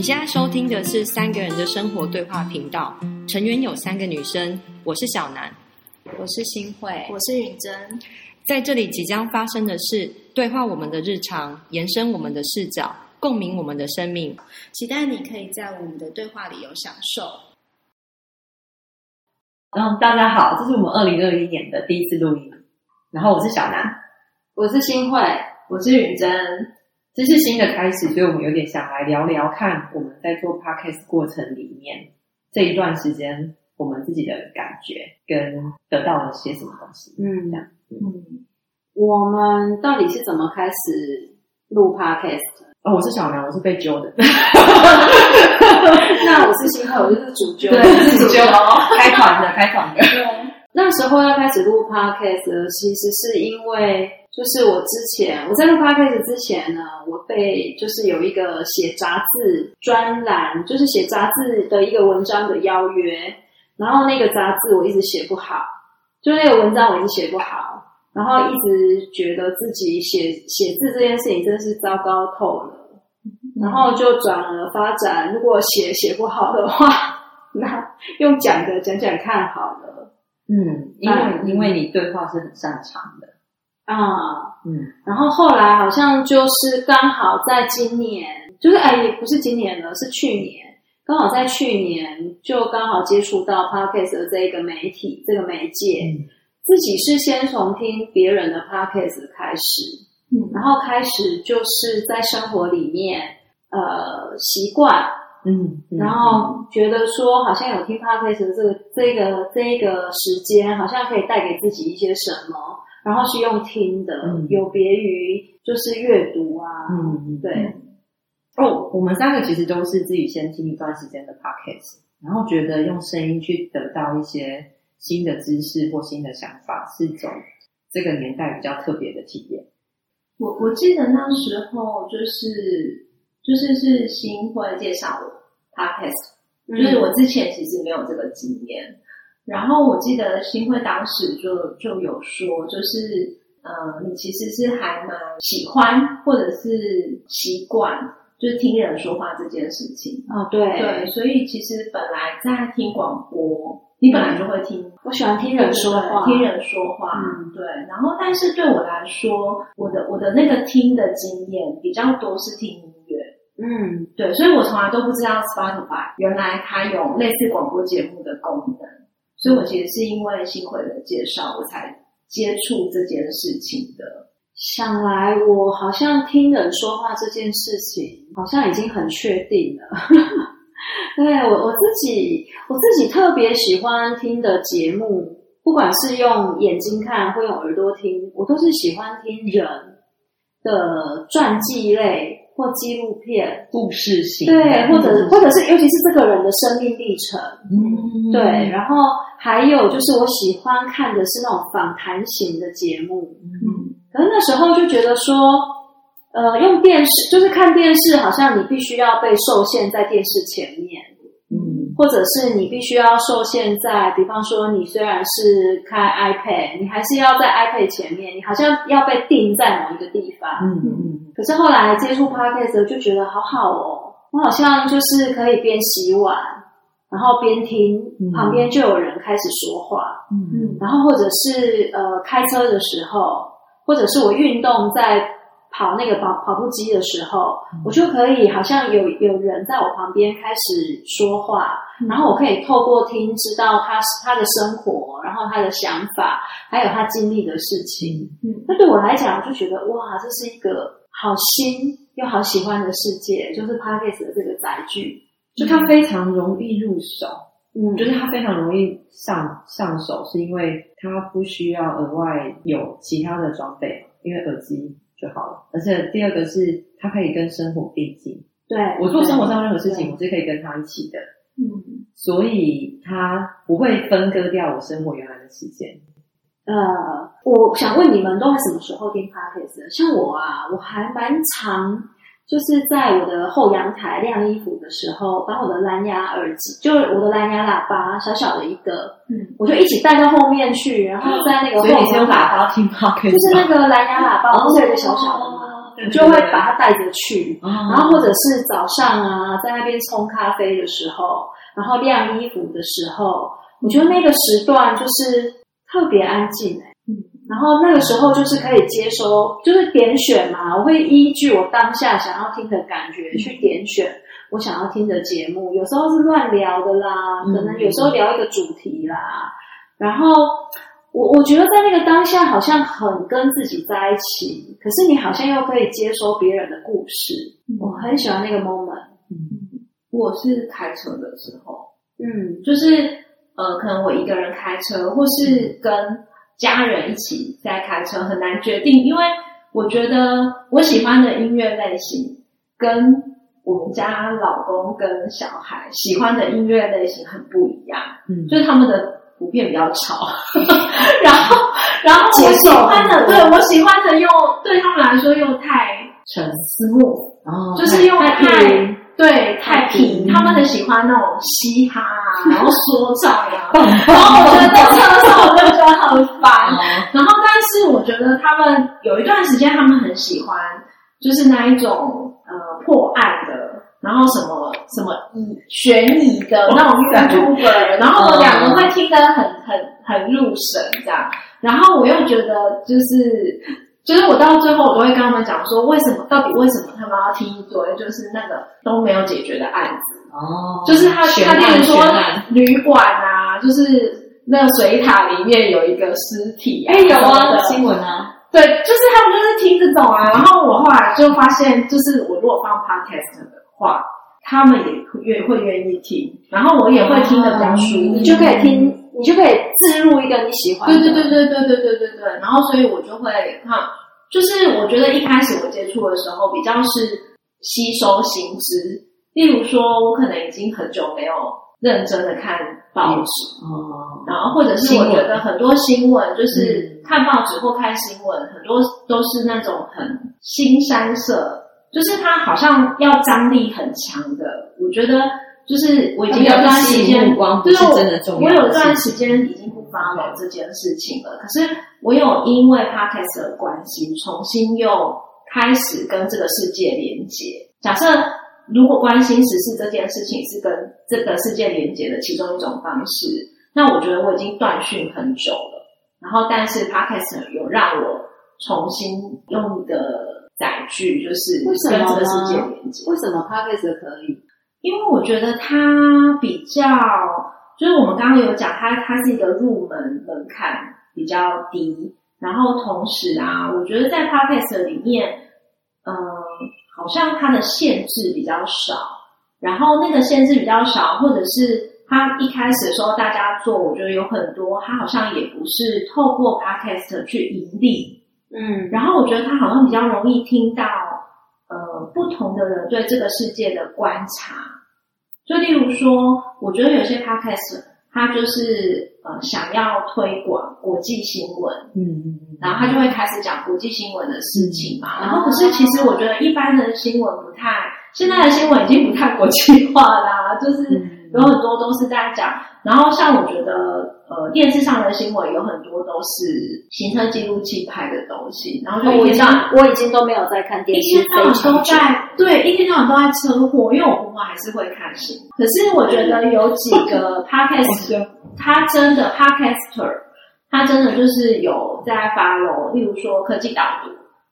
你现在收听的是三个人的生活对话频道，成员有三个女生，我是小南，我是新慧，我是允珍。在这里即将发生的事对话我们的日常，延伸我们的视角，共鸣我们的生命。期待你可以在我们的对话里有享受。然后大家好，这是我们二零二一年的第一次录音。然后我是小南，我是新慧，我是允珍。这是新的开始，所以我们有点想来聊聊看我们在做 podcast 过程里面这一段时间我们自己的感觉跟得到了些什么东西。嗯，这样。嗯，我们到底是怎么开始录 podcast？哦，我是小苗，我是被揪的。那我是新慧，我就是主揪，对，是主揪，开团的，开团的。那时候要开始录 podcast，其实是因为，就是我之前我在录 podcast 之前呢，我被就是有一个写杂志专栏，就是写杂志的一个文章的邀约，然后那个杂志我一直写不好，就那个文章我一直写不好，然后一直觉得自己写写字这件事情真的是糟糕透了，然后就转而发展，如果写写不好的话，那用讲的讲讲看好了。嗯，因为因为你对话是很擅长的。啊，嗯，然后后来好像就是刚好在今年，就是哎，也不是今年了，是去年，刚好在去年就刚好接触到 podcast 的这个媒体这个媒介，自己是先从听别人的 podcast 开始，嗯，然后开始就是在生活里面呃习惯。嗯，然后觉得说好像有听 podcast 的这个这个这一个时间，好像可以带给自己一些什么，然后是用听的，有别于就是阅读啊。嗯，对。哦，我们三个其实都是自己先听一段时间的 podcast，然后觉得用声音去得到一些新的知识或新的想法，是种这个年代比较特别的体验。我我记得那时候就是。就是是新会介绍我 podcast，就是我之前其实没有这个经验。然后我记得新会当时就就有说，就是呃，你其实是还蛮喜欢或者是习惯，就是听人说话这件事情。哦，对对，所以其实本来在听广播，你本来就会听。我喜欢听人说话，听人说话。嗯，对。然后，但是对我来说，我的我的那个听的经验比较多是听。嗯，对，所以我从来都不知道 Spotify 原来它有类似广播节目的功能，所以我其实是因为新会的介绍，我才接触这件事情的。想来我好像听人说话这件事情，好像已经很确定了。对我我自己，我自己特别喜欢听的节目，不管是用眼睛看或用耳朵听，我都是喜欢听人的传记类。或纪录片、故事型，对，或者或者是，尤其是这个人的生命历程，嗯，对。然后还有就是，我喜欢看的是那种访谈型的节目，嗯。可是那时候就觉得说，呃，用电视就是看电视，好像你必须要被受限在电视前面。或者是你必须要受限在，比方说你虽然是开 iPad，你还是要在 iPad 前面，你好像要被定在某一个地方。嗯嗯。可是后来接触 Podcast 就觉得好好哦，我好像就是可以边洗碗，然后边听，旁边就有人开始说话。嗯嗯。然后或者是呃开车的时候，或者是我运动在。跑那个跑跑步机的时候，我就可以好像有有人在我旁边开始说话，然后我可以透过听知道他他的生活，然后他的想法，还有他经历的事情。嗯，那对我来讲，我就觉得哇，这是一个好新又好喜欢的世界，就是 Podcast 的这个载具，就它非常容易入手。嗯，就是它非常容易上上手，是因为它不需要额外有其他的装备，因为耳机。就好了，而且第二个是他可以跟生活并进。对我做生活上任何事情，我是可以跟他一起的。嗯，所以他不会分割掉我生活原来的时间。呃，我想问你们都在什么时候听 podcast？像我啊，我还蛮常就是在我的后阳台晾衣服的时候，把我的蓝牙耳机，就是我的蓝牙喇叭，小小的一个，嗯，我就一起带到后面去，然后在那个后阳台听 podcast，就是那个蓝牙喇叭，不是有个小小的吗？我就会把它带着去，然后或者是早上啊，在那边冲咖啡的时候，然后晾衣服的时候，我觉得那个时段就是特别安静然后那个时候就是可以接收，就是点选嘛，我会依据我当下想要听的感觉去点选我想要听的节目。有时候是乱聊的啦，可能有时候聊一个主题啦。然后我我觉得在那个当下好像很跟自己在一起，可是你好像又可以接收别人的故事。我很喜欢那个 moment。我是开车的时候，嗯就是呃，可能我一个人开车，或是跟家人一起在开车，很难决定，因为我觉得我喜欢的音乐类型跟我们家老公跟小孩喜欢的音乐类型很不一样，嗯。就是他们的普遍比较吵，然后然后我喜欢的，对我喜欢的又对他们来说又太沉 smooth，哦就是又太对太平，嗯他们很喜欢那种嘻哈啊，然后说唱啊，然后我觉得在车上我就觉得很烦。然后，但是我觉得他们有一段时间，他们很喜欢，就是那一种呃破案的，然后什么什么疑悬疑的那种 YouTuber，然后我两个会听得很很很入神这样。然后我又觉得就是。就是我到最后，我都会跟他们讲说，为什么到底为什么他们要听一堆就是那个都没有解决的案子？哦，就是他他例如说旅馆啊，就是那个水塔里面有一个尸体、啊，哎有啊，新闻啊，对，就是他们就是听这种啊。然后我后来就发现，就是我如果放 podcast 的话，他们也会愿会愿意听，然后我也会听得比较舒服。你就可以听，你就可以置入一个你喜欢的。对对对对对对对对对。然后所以我就会看，就是我觉得一开始我接触的时候比较是吸收新知，例如说我可能已经很久没有认真的看报纸。哦，然后或者是我觉得很多新闻，就是嗯看报纸或看新闻，很多都是那种很新山色，就是它好像要张力很强的。我觉得就是我已经有段时间目光，不就是真的重要我有的段时间已经不 follow 这件事情了，可是我有因为 podcast 的关系，重新又开始跟这个世界连接。假设如果关心时事这件事情是跟这个世界连接的其中一种方式，那我觉得我已经断讯很久了。然后，但是 podcast 有让我重新用一个载具，就是跟这个世界连接。为什么 podcast 可以？因为我觉得它比较，就是我们刚刚有讲，它它是一个入门门槛比较低，然后同时啊，我觉得在 podcast 里面，嗯、好像它的限制比较少，然后那个限制比较少，或者是它一开始的时候大家做，我觉得有很多，它好像也不是透过 podcast 去盈利，嗯。然后我觉得它好像比较容易听到呃不同的人对这个世界的观察。就例如说，我觉得有些 podcast 他就是呃想要推广国际新闻，嗯嗯嗯，然后他就会开始讲国际新闻的事情嘛。嗯然后可是其实我觉得一般的新闻不太，现在的新闻已经不太国际化啦、就是嗯有很多都是在讲。然后像我觉得呃电视上的新闻有很多都是行车记录器拍的东西，然后就我已经一天到晚我已经都没有在看电视一视，天到晚都在对，一天到晚都在车祸，因为我婆婆还是会看新闻。可是我觉得有几个 podcast，他真的 podcaster，他真的就是有在 follow，例如说科技导读，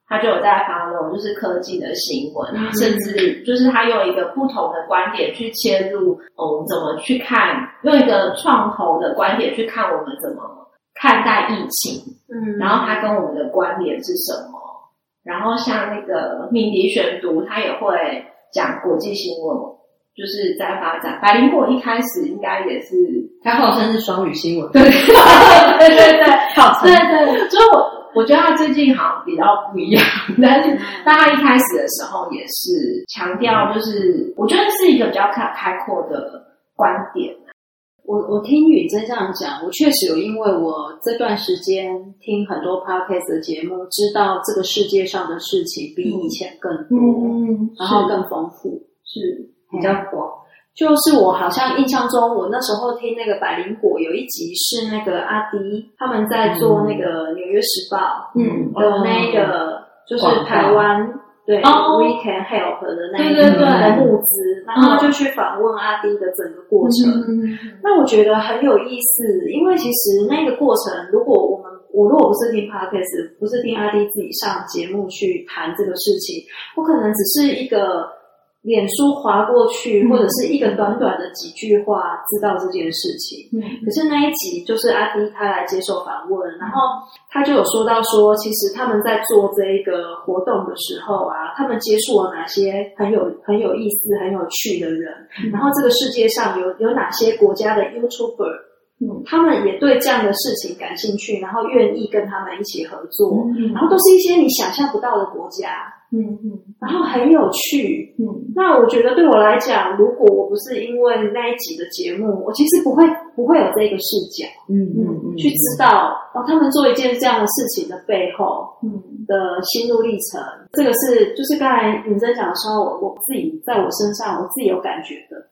他就有在 follow 就是科技的新闻甚至就是他用一个不同的观点去切入，哦，我们怎么去看，用一个创投的观点去看我们怎么看待疫情，嗯，然后他跟我们的关联是什么？然后像那个命迪选读，他也会讲国际新闻，就是在发展。百灵果一开始应该也是，他号称是双语新闻，对。对对对。号称。对对，就是我我觉得他最近好像比较不一样，但是但他一开始的时候也是强调，就是我觉得是一个比较开开阔的观点。我我听雨珍这样讲，我确实有因为我这段时间听很多 podcast 的节目，知道这个世界上的事情比以前更多，嗯，然后更丰富，是比较广。就是我好像印象中，我那时候听那个百灵果有一集是那个阿迪他们在做那个《纽约时报》嗯。的那个，就是台湾对、哦。We Can Help 的那一对对对。的募资，然后就去访问阿迪的整个过程。嗯。那我觉得很有意思，因为其实那个过程，如果我们我如果不是听 podcast，不是听阿迪自己上节目去谈这个事情，我可能只是一个脸书划过去，嗯或者是一个短短的几句话知道这件事情。嗯。可是那一集就是阿迪他来接受访问，然后他就有说到说，其实他们在做这一个活动的时候啊，他们接触了哪些很有很有意思、很有趣的人，然后这个世界上有有哪些国家的 YouTuber，嗯。他们也对这样的事情感兴趣，然后愿意跟他们一起合作，嗯。然后都是一些你想象不到的国家，嗯嗯然后很有趣，嗯那我觉得对我来讲，如果我不是因为那一集的节目，我其实不会不会有这个视角，嗯嗯嗯，去知道哦，他们做一件这样的事情的背后嗯的心路历程。这个是就是刚才允珍讲的时候，我我自己在我身上我自己有感觉的。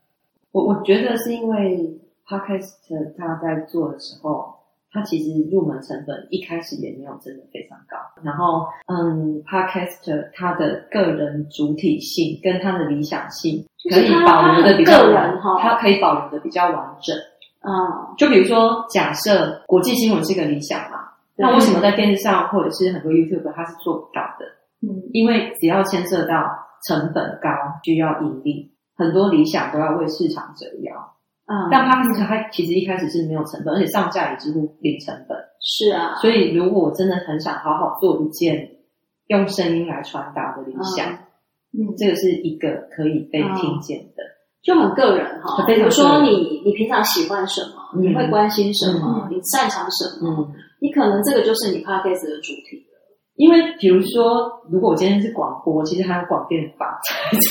我我觉得是因为 podcast 他在做的时候，他其实入门成本一开始也没有真的非常高。然后，嗯，podcast 他的个人主体性跟他的理想性可以保留的比较完人哈他可以保留的比较完整。嗯，就比如说，假设国际新闻是个理想嘛，那为什么在电视上或者是很多 YouTube 它是做不到的？嗯因为只要牵涉到成本高，需要盈利，很多理想都要为市场折腰。嗯，但 Podcast 它其实一开始是没有成本，而且上架也几乎零成本。是啊，所以如果我真的很想好好做一件用声音来传达的理想，嗯这个是一个可以被听见的。就很个人哈。比如说你你平常喜欢什么，嗯你会关心什么，嗯你擅长什么，嗯，你可能这个就是你 podcast 的主题了。因为比如说，如果我今天是广播，其实还有广电法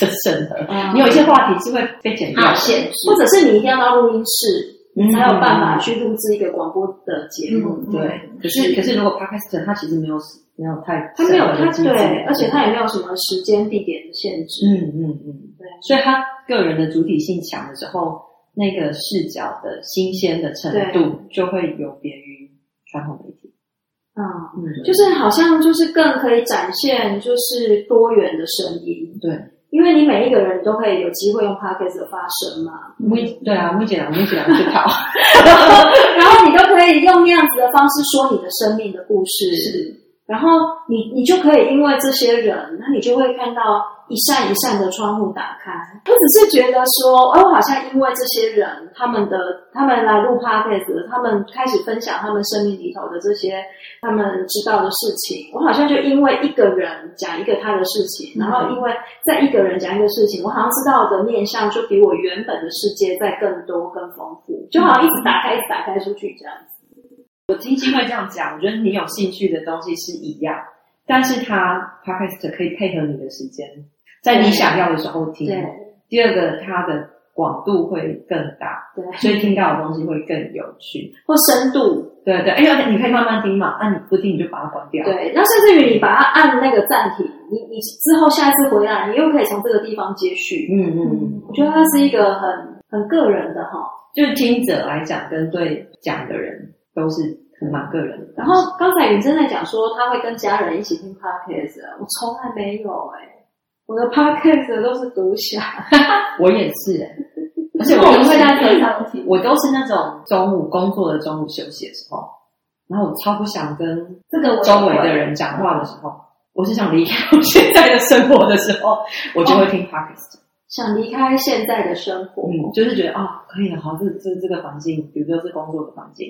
在审核，嗯。你有一些话题是会被剪掉的。限制，或者是你一定要到录音室，才有办法去录制一个广播的节目。嗯对，可是可是如果 podcast 它其实没有没有太它没有他审核的机制对，而且它也没有什么时间地点的限制。嗯嗯嗯，对，所以他个人的主体性强的时候，那个视角的新鲜的程度就会有别于传统媒体。嗯，嗯，就是好像就是更可以展现就是多元的声音，对，因为你每一个人都可以有机会用 podcast 的发声嘛，微对啊，微姐啊，微姐啊去考，然后你都可以用那样子的方式说你的生命的故事，是然后你你就可以因为这些人，那你就会看到一扇一扇的窗户打开。我只是觉得说，哦，好像因为这些人，他们的他们来录 podcast，他们开始分享他们生命里头的这些他们知道的事情，我好像就因为一个人讲一个他的事情，然后因为在一个人讲一个事情，我好像知道的面向就比我原本的世界再更多更丰富，就好像一直打开一直打开出去这样子。我听新会这样讲，我觉得你有兴趣的东西是一样，但是它 podcast 可以配合你的时间，在你想要的时候听。第二个，它的广度会更大，对，所以听到的东西会更有趣。或深度，对对，哎呀，你可以慢慢听嘛，那、你不听你就把它关掉。对，那甚至于你把它按那个暂停，你你之后下一次回来，你又可以从这个地方接续。嗯嗯嗯，我觉得它是一个很很个人的哈。就是听者来讲，跟对讲的人都是很蛮个人的。然后刚才允珍在讲说，他会跟家人一起听 podcast，我从来没有哎、我的 podcast 都是独享。我也是、欸，而且我我都会在车上听，我都是那种中午工作的中午休息的时候，然后我超不想跟这个周围的人讲话的时候，我是想离开我现在的生活的时候，我就会听 podcast。想离开现在的生活，嗯，就是觉得哦，可以了，好，这这这个环境，比如说是工作的环境，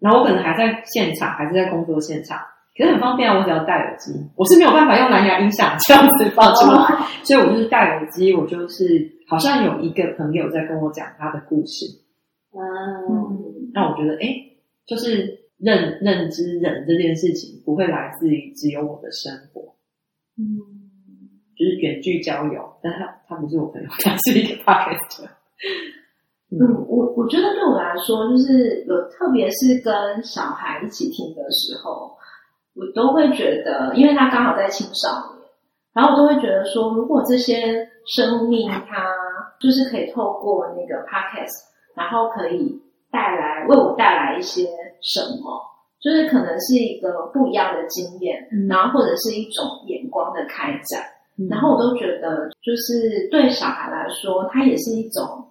然后我可能还在现场，还是在工作现场，可是很方便啊，我只要戴耳机，我是没有办法用蓝牙音响这样子放出来，所以我就是戴耳机，我就是好像有一个朋友在跟我讲他的故事，嗯，嗯让我觉得，哎，就是认认知人这件事情不会来自于只有我的生活，嗯就是远距交友，但他他不是我朋友，他是一个 podcast。嗯，我我觉得对我来说，就是有，特别是跟小孩一起听的时候，我都会觉得，因为他刚好在青少年，然后我都会觉得说，如果这些生命它就是可以透过那个 podcast，然后可以带来为我带来一些什么，就是可能是一个不一样的经验，嗯然后或者是一种眼光的开展。然后我都觉得，就是对小孩来说，它也是一种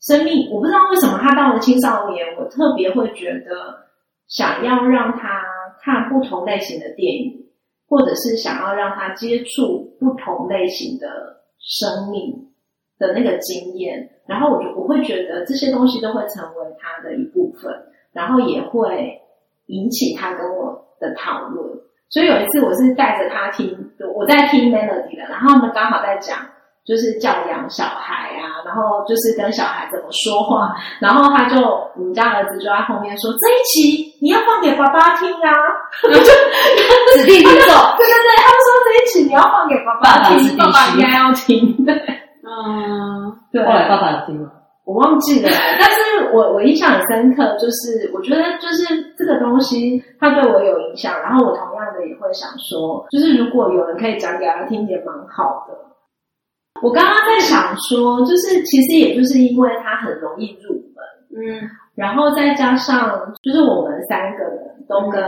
生命。我不知道为什么他到了青少年，我特别会觉得想要让他看不同类型的电影，或者是想要让他接触不同类型的生命的那个经验。然后我就我会觉得这些东西都会成为他的一部分，然后也会引起他跟我的讨论。所以有一次我是带着他听，我在听 Melody 的，然后他们刚好在讲就是教养小孩啊，然后就是跟小孩怎么说话，然后他就我们家儿子就在后面说这一期你要放给爸爸听啊，指定听众，对对对，他们说这一期你要放给爸爸听，爸爸应该要听，对，嗯，对。后来爸爸有听了？我忘记了，但是我我印象很深刻，就是我觉得就是这个东西它对我有影响，然后我同样的也会想说，就是如果有人可以讲给他听，也蛮好的。我刚刚在想说，就是其实也就是因为它很容易入门，嗯，然后再加上就是我们三个人都跟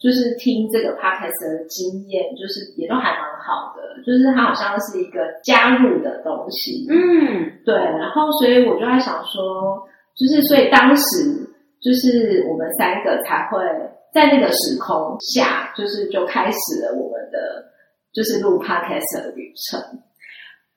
就是听这个 podcast 的经验，就是也都还蛮好的，就是它好像是一个加入的东西，嗯，对，然后所以我就在想说，就是所以当时就是我们三个才会在那个时空下，就是就开始了我们的就是录 podcast 的旅程。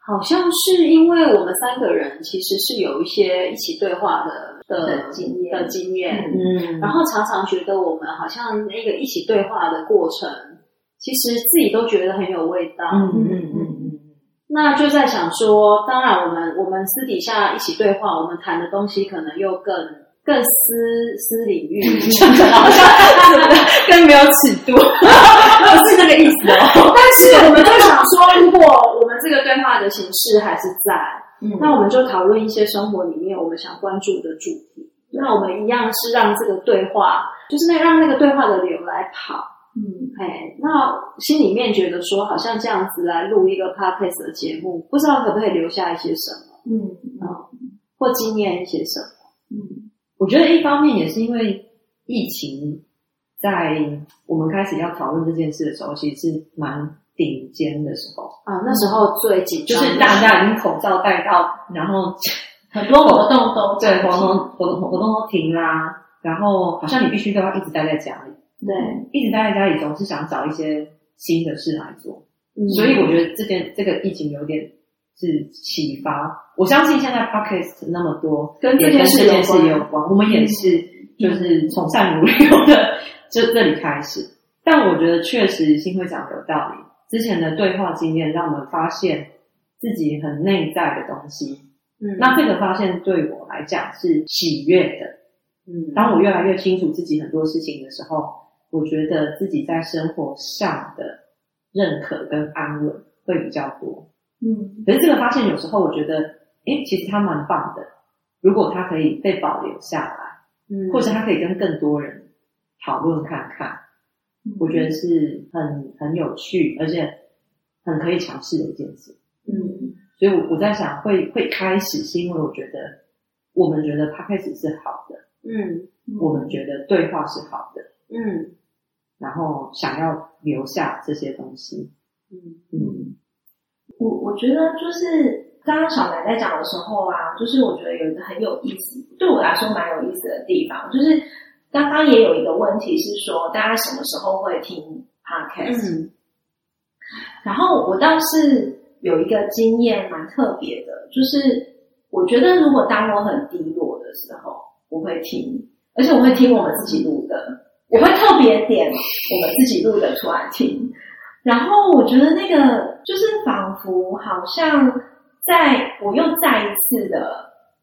好像是因为我们三个人其实是有一些一起对话的的的经验的经验，嗯。然后常常觉得我们好像那个一起对话的过程，其实自己都觉得很有味道。嗯嗯嗯嗯。那就在想说，当然我们我们私底下一起对话，我们谈的东西可能又更更私私领域，好像更没有尺度，不是这个意思哦。但是我们就想说，如果我们这个对话的形式还是在，嗯那我们就讨论一些生活里面我们想关注的主题。那我们一样是让这个对话，就是那让那个对话的流来跑。嗯哎，那心里面觉得说，好像这样子来录一个 podcast 的节目，不知道可不可以留下一些什么，嗯或经验一些什么。嗯我觉得一方面也是因为疫情，在我们开始要讨论这件事的时候，其实是蛮顶尖的时候，啊，那时候最紧就张就是大家已经口罩戴到，然后 很多活动都 对活动活动活动都停啦，然后好像你必须都要一直待在家里，对，一直待在家里总是想找一些新的事来做，嗯。所以我觉得这件这个疫情有点是启发。我相信现在 podcast 那么多，跟这件事这件事有关也有关。我们也是就是从善如流的这这里开始，但我觉得确实新会讲的有道理。之前的对话经验让我们发现自己很内在的东西，嗯那这个发现对我来讲是喜悦的。嗯当我越来越清楚自己很多事情的时候，我觉得自己在生活上的认可跟安稳会比较多。嗯。可是这个发现有时候我觉得，诶，其实它蛮棒的。如果它可以被保留下来，嗯。或者它可以跟更多人讨论看看，我觉得是很很有趣，而且很可以尝试的一件事。嗯。所以我我在想会会开始，是因为我觉得我们觉得 p 开始是好的，嗯。我们觉得对话是好的，嗯。然后想要留下这些东西。嗯。嗯我我觉得就是刚刚小南在讲的时候啊，就是我觉得有一个很有意思，对我来说蛮有意思的地方，就是刚刚也有一个问题是说，大家什么时候会听 podcast？、嗯然后我倒是有一个经验蛮特别的，就是我觉得如果当我很低落的时候，我会听，而且我会听我们自己录的，我会特别点我们自己录的出来听。然后我觉得那个就是仿佛好像在我又再一次的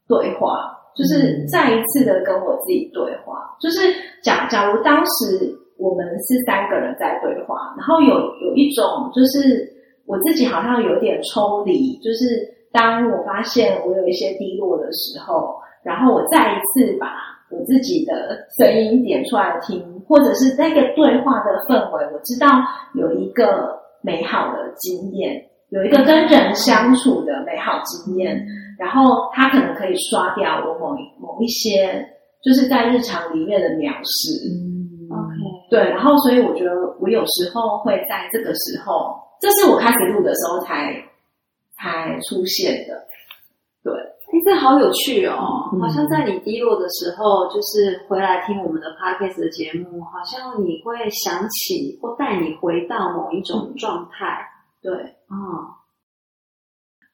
对话，就是再一次的跟我自己对话。就是假假如当时我们是三个人在对话，然后有有一种就是我自己好像有点抽离，就是当我发现我有一些低落的时候，然后我再一次把我自己的声音点出来听，或者是那个对话的氛围，我知道有一个美好的经验，有一个跟人相处的美好经验，然后它可能可以刷掉我某一某一些就是在日常里面的藐视。嗯 OK 对，然后所以我觉得我有时候会在这个时候这是我开始录的时候才才出现的。对，哎，这好有趣哦！嗯好像在你低落的时候，就是回来听我们的 podcast 的节目，好像你会想起或带你回到某一种状态。对，啊、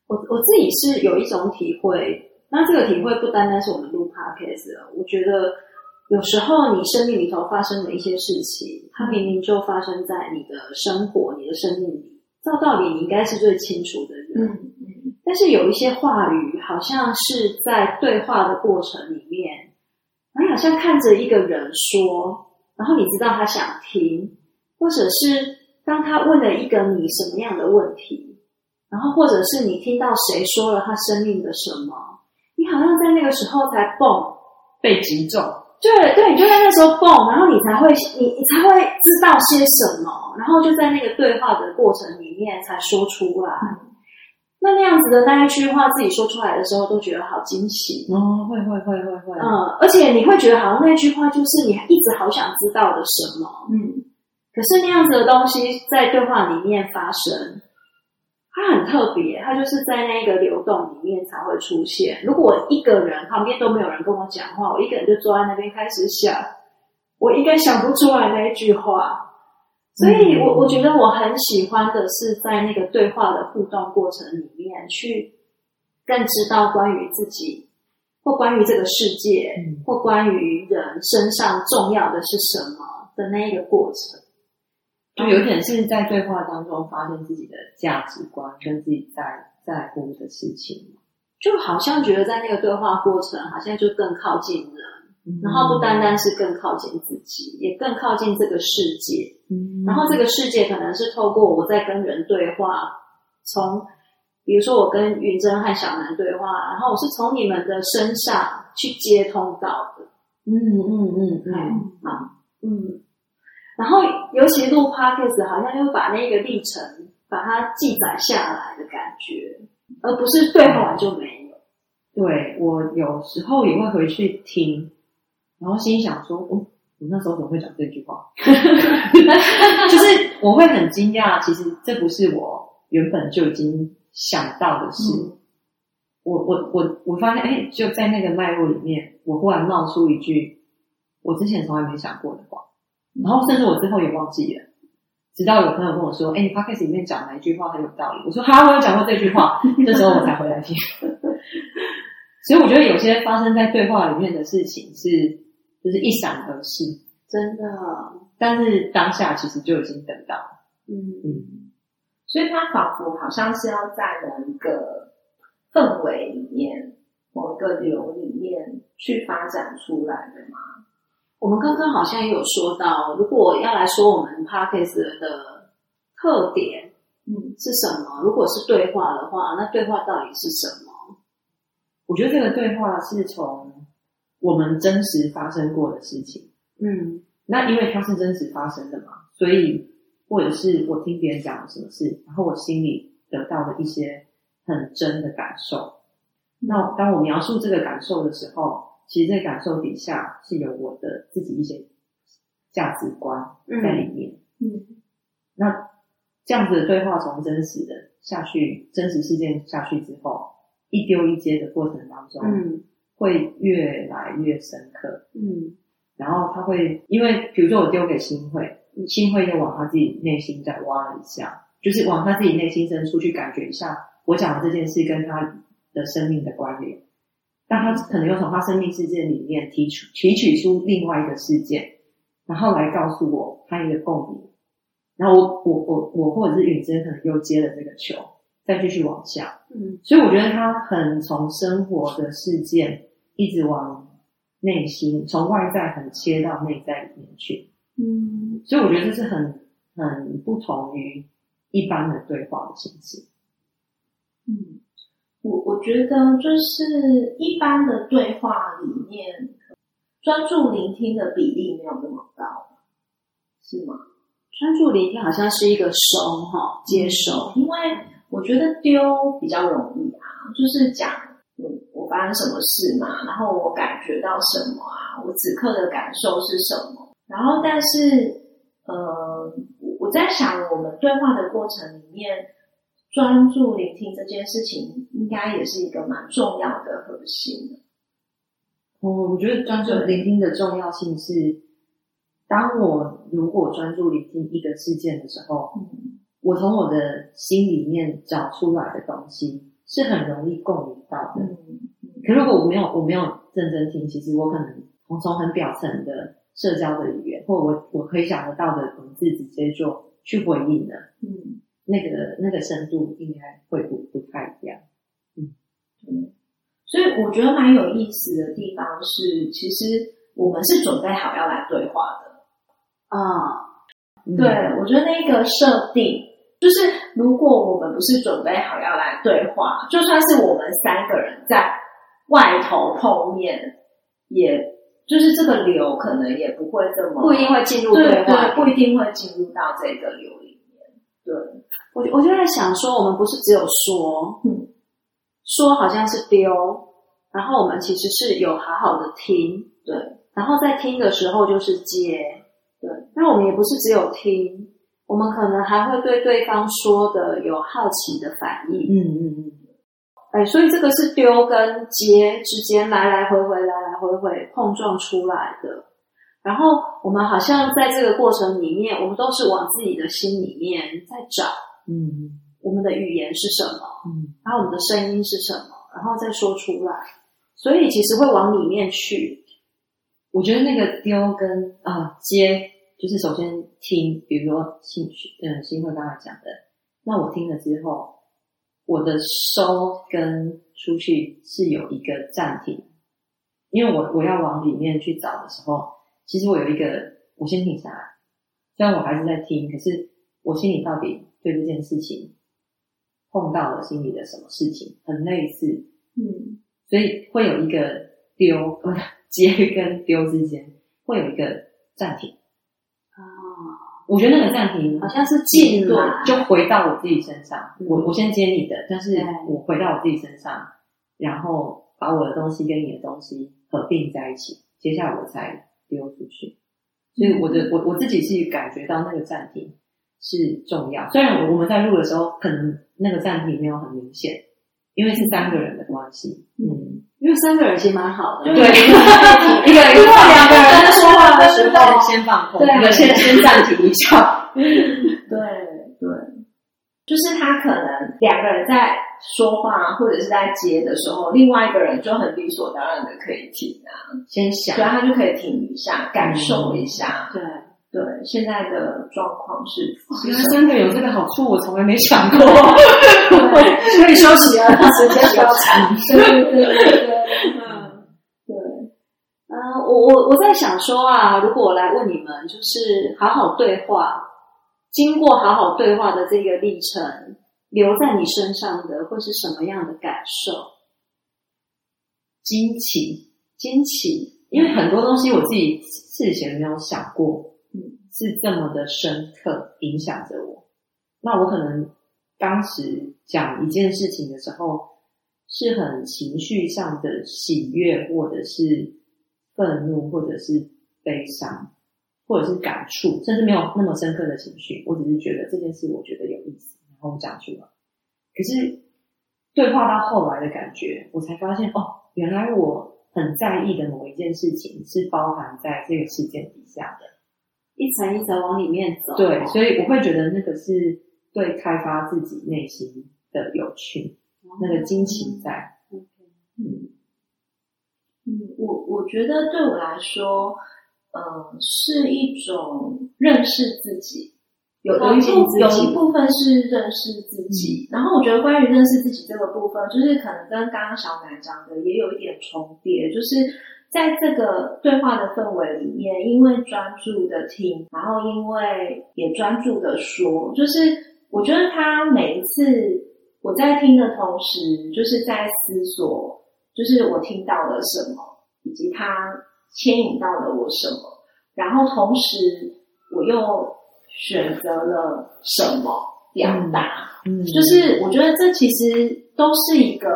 我我自己是有一种体会，那这个体会不单单是我们录 podcast 了，我觉得有时候你生命里头发生的一些事情，它明明就发生在你的生活、你的生命里，照道理你应该是最清楚的人，但是有一些话语，好像是在对话的过程里面，你好像看着一个人说，然后你知道他想听，或者是当他问了一个你什么样的问题，然后或者是你听到谁说了他生命的什么，你好像在那个时候才蹦，被击中，对对，你就在那时候蹦，然后你才会你你才会知道些什么，然后就在那个对话的过程里面才说出来。那那样子的那一句话，自己说出来的时候，都觉得好惊喜。哦，会会会会会，嗯，而且你会觉得好像那句话就是你一直好想知道的什么。嗯可是那样子的东西在对话里面发生，它很特别，它就是在那个流动里面才会出现。如果我一个人旁边都没有人跟我讲话，我一个人就坐在那边开始想，我应该想不出来那一句话。所以我我觉得我很喜欢的是在那个对话的互动过程里面，去更知道关于自己，或关于这个世界，嗯。或关于人身上重要的是什么的那一个过程。就有点是在对话当中发现自己的价值观跟自己在在乎的事情，就好像觉得在那个对话过程，好像就更靠近人，嗯然后不单单是更靠近自己，也更靠近这个世界。嗯然后这个世界可能是透过我在跟人对话，从比如说我跟云珍和小南对话，然后我是从你们的身上去接通到的。嗯嗯嗯嗯，好，嗯，然后尤其录 podcast，好像就把那个历程把它记载下来的感觉，而不是对话完就没有。对我有时候也会回去听，然后心想说，哦，我那时候怎么会讲这句话？就是我会很惊讶，其实这不是我原本就已经想到的事。我我我我发现，哎，就在那个脉络里面，我忽然冒出一句我之前从来没想过的话，然后甚至我之后也忘记了。直到有朋友跟我说：“哎、你 podcast 里面讲哪一句话很有道理？”我说：“好，我有讲过这句话。”这时候我才回来听。所以我觉得有些发生在对话里面的事情是，就是一闪而逝，真的，但是当下其实就已经等到了。嗯，嗯，所以它仿佛好像是要在某一个氛围里面、某一个流里面去发展出来的嘛。我们刚刚好像也有说到，如果要来说我们 podcast 的特点，嗯是什么？如果是对话的话，那对话到底是什么？我觉得这个对话是从我们真实发生过的事情，嗯。那因为它是真实发生的嘛，所以或者是我听别人讲了什么事，然后我心里得到了一些很真的感受。那当我描述这个感受的时候，其实这个感受底下是有我的自己一些价值观在里面。嗯。那这样子的对话从真实的下去，真实事件下去之后，一丢一接的过程当中，嗯会越来越深刻。嗯然后他会，因为比如说我丢给新会，新会又往他自己内心再挖了一下，就是往他自己内心深处去感觉一下我讲的这件事跟他的生命的关联。但他可能又从他生命事件里面提取提取出另外一个事件，然后来告诉我他一个共鸣。然后我我我我或者是允珍可能又接了这个球，再继续往下。嗯所以我觉得他很从生活的事件一直往内心，从外在很切到内在里面去。嗯所以我觉得这是很很不同于一般的对话的形式。嗯，我我觉得就是一般的对话里面，专注聆听的比例没有那么高，是吗？专注聆听好像是一个收哈，接收。因为我觉得丢比较容易啊，就是讲发生什么事嘛，然后我感觉到什么啊，我此刻的感受是什么，然后但是呃，我我在想，我们对话的过程里面，专注聆听这件事情，应该也是一个蛮重要的核心。哦，我觉得专注聆听的重要性是，当我如果专注聆听一个事件的时候，嗯，我从我的心里面找出来的东西是很容易共鸣到的。嗯，可如果我没有我没有认真听，其实我可能从从很表层的社交的语言，或我我可以想得到的文字，直接就去回应了。嗯，那个那个深度应该会不不太一样。嗯嗯。所以我觉得蛮有意思的地方是，其实我们是准备好要来对话的啊。对，我觉得那个设定就是，如果我们不是准备好要来对话，就算是我们三个人在外头碰面，也就是这个流可能也不会这么不一定会进入对话，不一定会进入到这个流里面。对我，我就在想说，我们不是只有说，嗯。说好像是丢，然后我们其实是有好好的听，对，然后在听的时候就是接，对，那我们也不是只有听，我们可能还会对对方说的有好奇的反应，嗯嗯嗯，哎，所以这个是丢跟接之间来来回回、来来回回碰撞出来的，然后我们好像在这个过程里面，我们都是往自己的心里面在找，嗯。我们的语言是什么？嗯，然后我们的声音是什么？然后再说出来，所以其实会往里面去。我觉得那个丢跟啊接，就是首先听，比如说兴趣，嗯，新会刚才讲的，那我听了之后，我的收跟出去是有一个暂停，因为我我要往里面去找的时候，其实我有一个，我先停下来，虽然我还是在听，可是我心里到底对这件事情。碰到了心里的什么事情，很类似，嗯，所以会有一个丢 呃接跟丢之间会有一个暂停啊。我觉得那个暂停好像是进来，就回到我自己身上。我我先接你的，但是我回到我自己身上，然后把我的东西跟你的东西合并在一起，接下来我才丢出去。所以我的我我自己是感觉到那个暂停。是重要，虽然我我们在录的时候，可能那个暂停没有很明显，因为是三个人的关系，嗯，因为三个人其实蛮好的，对，一个一个两个人在说话的时候先放空，对，先先暂停一下，对。对，就是他可能两个人在说话或者是在接的时候，另外一个人就很理所当然的可以停啊，先想，对。他就可以停一下，感受一下，对。对，现在的状况是，原来真的有这个好处，我从来没想过。可以休息啊，时间比较长。对对对对，嗯，对，嗯，我我我在想说啊，如果我来问你们，就是好好对话，经过好好对话的这个历程，留在你身上的会是什么样的感受？惊奇，惊奇，因为很多东西我自己事前没有想过。是这么的深刻影响着我，那我可能当时讲一件事情的时候，是很情绪上的喜悦，或者是愤怒，或者是悲伤，或者是感触，甚至没有那么深刻的情绪，我只是觉得这件事我觉得有意思，然后讲出来。可是对话到后来的感觉，我才发现哦，原来我很在意的某一件事情是包含在这个事件底下的。一层一层往里面走，对，所以我会觉得那个是对开发自己内心的有趣，那个惊奇在。嗯。嗯，我我觉得对我来说，嗯，是一种认识自己，有有一部有一部分是认识自己，然后我觉得关于认识自己这个部分，就是可能跟刚刚小南讲的也有一点重叠，就是。在这个对话的氛围里面，因为专注的听，然后因为也专注的说，就是我觉得他每一次我在听的同时，就是在思索，就是我听到了什么，以及他牵引到了我什么，然后同时我又选择了什么表达，嗯，就是我觉得这其实都是一个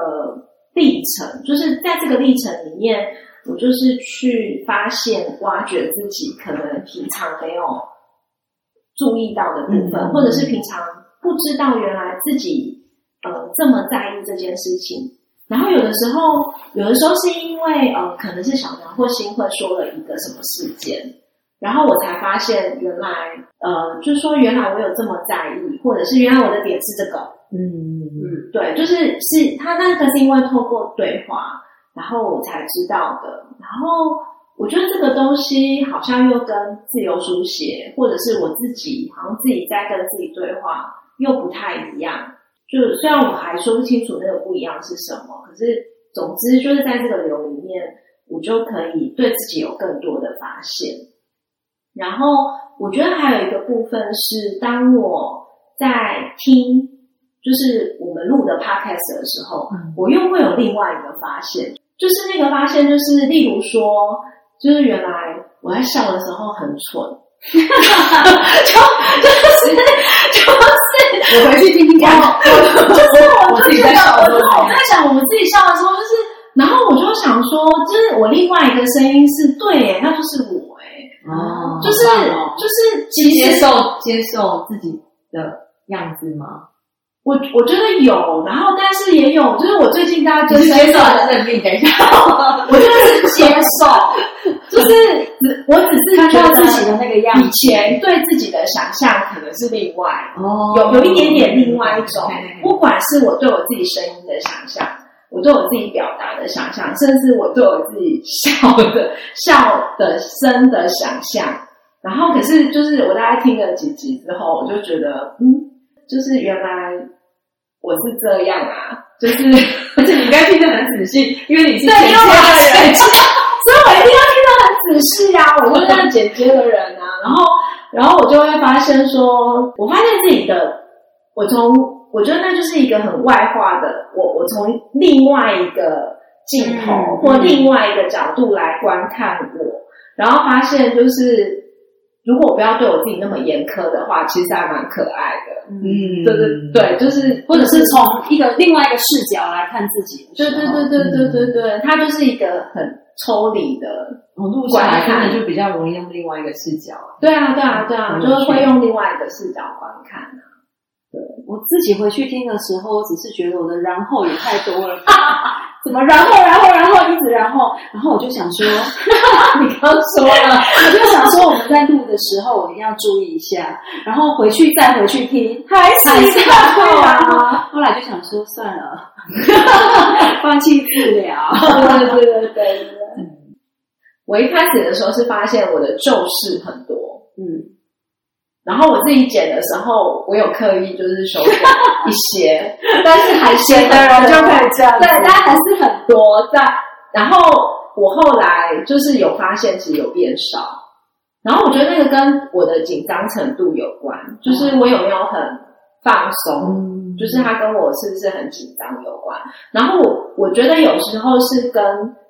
历程，就是在这个历程里面。我就是去发现、挖掘自己可能平常没有注意到的部分，嗯或者是平常不知道原来自己呃这么在意这件事情。然后有的时候，有的时候是因为呃，可能是小苗或新会说了一个什么事件，然后我才发现原来呃，就是说原来我有这么在意，或者是原来我的点是这个，嗯嗯。嗯对，就是是他那个是因为透过对话，然后我才知道的。然后我觉得这个东西好像又跟自由书写，或者是我自己好像自己在跟自己对话，又不太一样。就虽然我还说不清楚那个不一样是什么，可是总之就是在这个流里面，我就可以对自己有更多的发现。然后我觉得还有一个部分是，当我在听就是我们录的 podcast 的时候，嗯我又会有另外一个发现，就是那个发现就是，例如说，就是原来我在笑的时候很蠢，就 就是就是我回去听听看，就是我我自己在笑的时候我在想我们自己笑的时候，就是，然后我就想说，就是我另外一个声音是对耶，那就是我哎，哦就是哦就是其实接受接受自己的样子吗？我我觉得有，然后但是也有，就是我最近大家就就是接受的，认命，等一下，我就是接受，就是只我只是看到自己的那个样以，前对自己的想象可能是另外，哦有有一点点另外一种，不管是我对我自己声音的想象，我对我自己表达的想象，甚至我对我自己笑的笑的声的想象。然后可是就是我大概听了几集之后，我就觉得，嗯，就是原来我是这样啊，就是 而且你应该听得很仔细，因为你是对，因为我要剪接。的人，所以我一定要听得很仔细啊！我就是那剪接的人啊，然后，然后我就会发现说，我发现自己的，我从我觉得那就是一个很外化的，我我从另外一个镜头、嗯或另外一个角度来观看我，然后发现就是，如果我不要对我自己那么严苛的话，其实还蛮可爱的。嗯对对对，就是或者是从一个另外一个视角来看自己的对。对对对对对对，它就是一个很抽离的。我录下来看的就比较容易用另外一个视角。对啊，对啊，对啊，嗯就是会用另外一个视角观看啊。我自己回去听的时候，我只是觉得我的然后也太多了，怎么然后然后然后一直然后，然后我就想说，你刚说了，我就想说我们在录的时候，我一定要注意一下，然后回去再回去听，还还是是然后啊？啊。后来就想说算了，放弃治疗。对对对对对。我一开始的时候是发现我的咒事很多，嗯，然后我自己剪的时候，我有刻意就是修改一些，但是还是写的人就可以这样子对，但还是很多在。然后我后来就是有发现，其实有变少。然后我觉得那个跟我的紧张程度有关，就是我有没有很放松，嗯就是它跟我是不是很紧张有关。然后我我觉得有时候是跟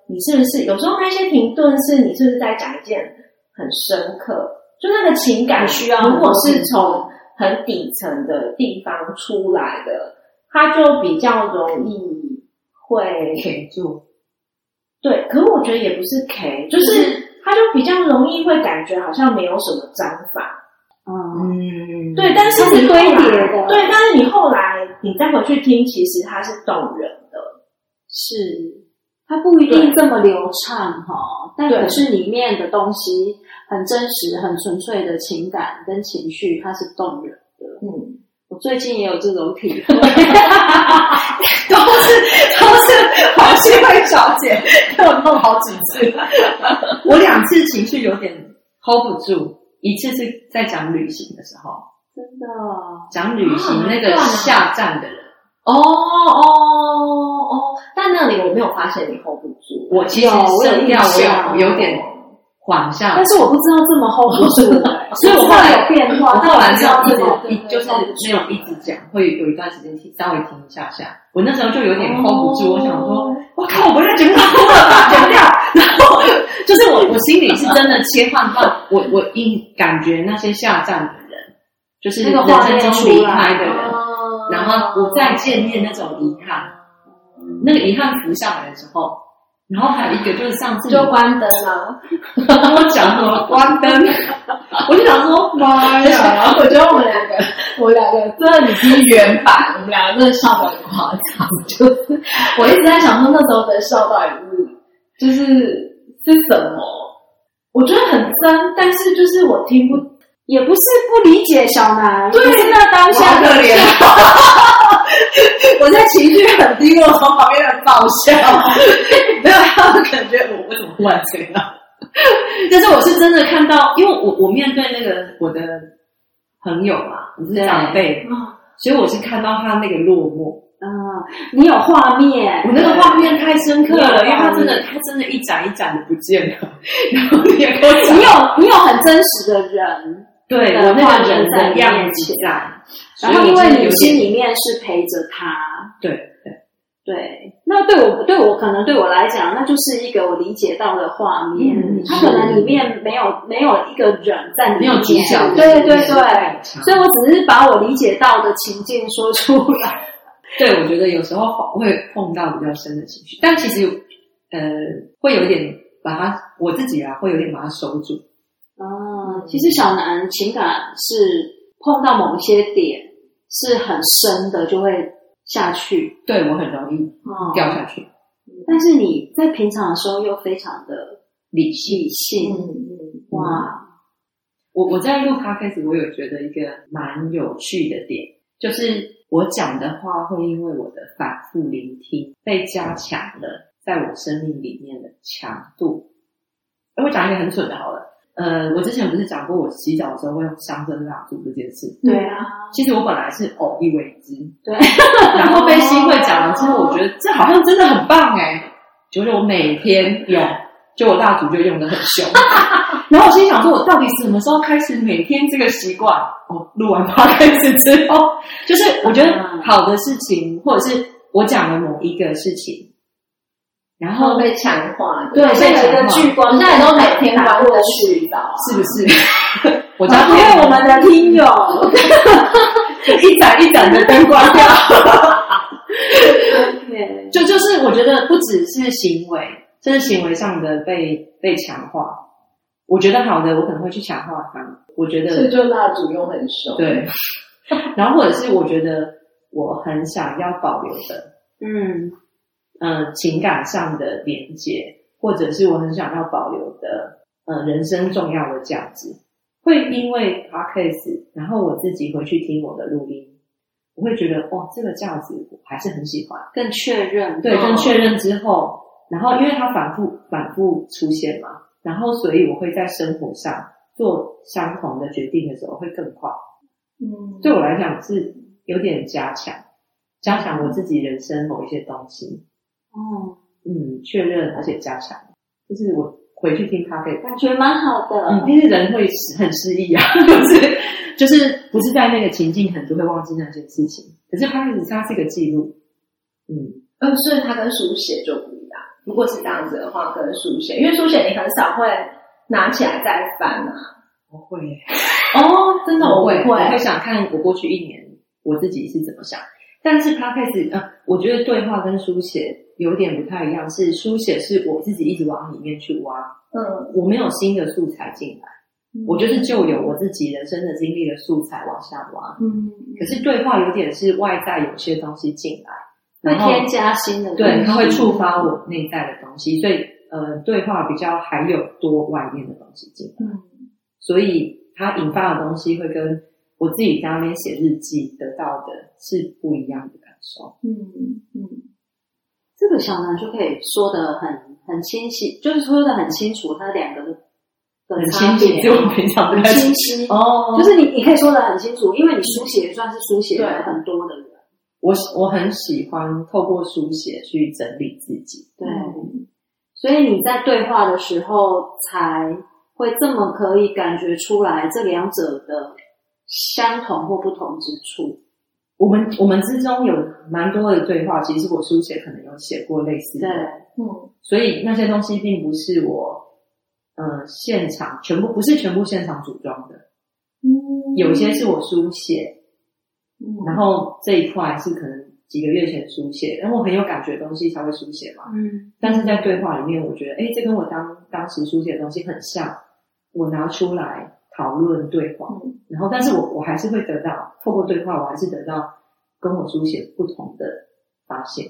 你是不是有时候那些停顿是你是不是在讲一件很深刻，就那个情感需要如果是从很底层的地方出来的，它就比较容易会给住，对。可是我觉得也不是 K，就是它就比较容易会感觉好像没有什么章法。嗯，嗯，对，但是是你堆叠的。对，但是你后来你再回去听，其实它是动人的。是，它不一定这么流畅哈，但可是里面的东西很真实、很纯粹的情感跟情绪，它是动人的。嗯，我最近也有这种体会，都是都是黄旭慧小姐给我弄好几次，我两次情绪有点 hold 不住，一次是在讲旅行的时候，真的讲旅行啊那个下站的人，哦哦哦，但那里我没有发现你 hold 不住。我其实有我有声调印象我有有点缓下但，是我不知道这么 hold 不住，所以我后来有变化，我后来没有一直一就是没有一直讲，会有一段时间停稍微停一下下。我那时候就有点 hold 不住，我想说，我靠，我不要节目上哭了吧，剪掉。然后就是我我心里是真的切换到我我一感觉那些下站的人，就是那个人生中离开的人，哦然后不再见面那种遗憾，那个遗憾浮上来的时候，然后还有一个就是上次就关灯了。跟我讲什么关灯，我就想说妈呀，我觉得我们两个，我们两个真的你是原版，我们两个真的笑到很夸张。就是我一直在想说那时候的笑到底是就是是什么？我觉得很真，但是就是我听不也不是不理解小南，对是那当下的好可怜 我在情绪很低落，从旁边人爆笑。没有，他们感觉我为什么忽然这样？但是我是真的看到，因为我我面对那个我的朋友嘛，我是长辈，所以我是看到他那个落寞，嗯，你有画面，我那个画面太深刻了，因为他真的他真的一盏一盏的不见了，然后你，有你有很真实的人，对我那个人的样子在，然后因为你心里里面是陪着他，对对对，那对我对我可能对我来讲，那就是一个我理解到的画面。嗯他可能里面没有没有一个人在里面，没有主角对对对，对所以我只是把我理解到的情境说出来。对，我觉得有时候会碰到比较深的情绪，但其实呃会有一点把它我自己啊会有点把它收住。嗯，其实小南情感是碰到某一些点是很深的，就会下去。对我很容易哦掉下去，但是你在平常的时候又非常的理性。理性，嗯哇，我我在录 podcast，我有觉得一个蛮有趣的点，就是我讲的话会因为我的反复聆听被加强了，在我生命里面的强度。哎我讲一个很蠢的好了，呃，我之前不是讲过我洗澡的时候会用香氛蜡烛这件事，对啊，其实我本来是偶一为之，对，然后被新会讲了之后，我觉得这好像真的很棒哎，就是我每天用，就我蜡烛就用的很凶，然后我心想说，我到底什么时候开始每天这个习惯？哦，录完 podcast 之后，就是我觉得好的事情，或者是我讲的某一个事情，然后被强化，对，所以有一个聚光我现在都每天打过关灯去。洗澡，是不是？我家因为我们的听友，一盏一盏的灯关掉。对，就就是我觉得不只是行为，这是行为上的被被强化。我觉得好的，我可能会去强化它。我觉得所以就蜡烛用很熟，对，然后或者是我觉得我很想要保留的，嗯嗯、情感上的连接，或者是我很想要保留的，呃，人生重要的价值，会因为 podcast，然后我自己回去听我的录音，我会觉得哇，这个价值我还是很喜欢。更确认，对，更确认之后，然后因为它反复反复出现嘛，然后所以我会在生活上做相同的决定的时候会更快。嗯，对我来讲是有点加强，加强我自己人生某一些东西，哦，嗯，确认而且加强，就是我回去听咖啡，感觉蛮好的。嗯，但是人会很失忆啊，就是就是不是在那个情境，可能就会忘记那件事情。可是 p d c 它是一个记录，嗯，嗯，所以它跟书写就不一样。如果是这样子的话，跟书写，因为书写你很少会拿起来再翻啊。我会耶。哦，真的我会，不我会想看我过去一年我自己是怎么想。但是 o d c 呃，我觉得对话跟书写有点不太一样，是书写是我自己一直往里面去挖，嗯，我没有新的素材进来，我就是就有我自己人生的经历的素材往下挖。嗯，可是对话有点是外在有些东西进来，会添加新的对，它会触发我内在的东西，所以呃，对话比较还有多外面的东西进来，嗯。所以它引发的东西会跟我自己在那边写日记得到的是不一样的感受。嗯嗯，这个小南就可以说的很很清晰，就是说的很清楚，他两个的的很清晰，就我平常不很清晰。哦，就是你你可以说的很清楚，因为你书写算是书写对了很多的人，我我很喜欢透过书写去整理自己。对，所以你在对话的时候才会这么可以感觉出来这两者的相同或不同之处。我们我们之中有蛮多的对话，其实我书写可能有写过类似的，对，嗯。所以那些东西并不是我呃现场全部不是全部现场组装的，嗯，有些是我书写，嗯，然后这一块是可能几个月前书写，然后我很有感觉的东西才会书写嘛。嗯。但是在对话里面，我觉得，哎，这跟我当当时书写的东西很像，我拿出来讨论对话，然后，但是我我还是会得到透过对话，我还是得到跟我书写不同的发现。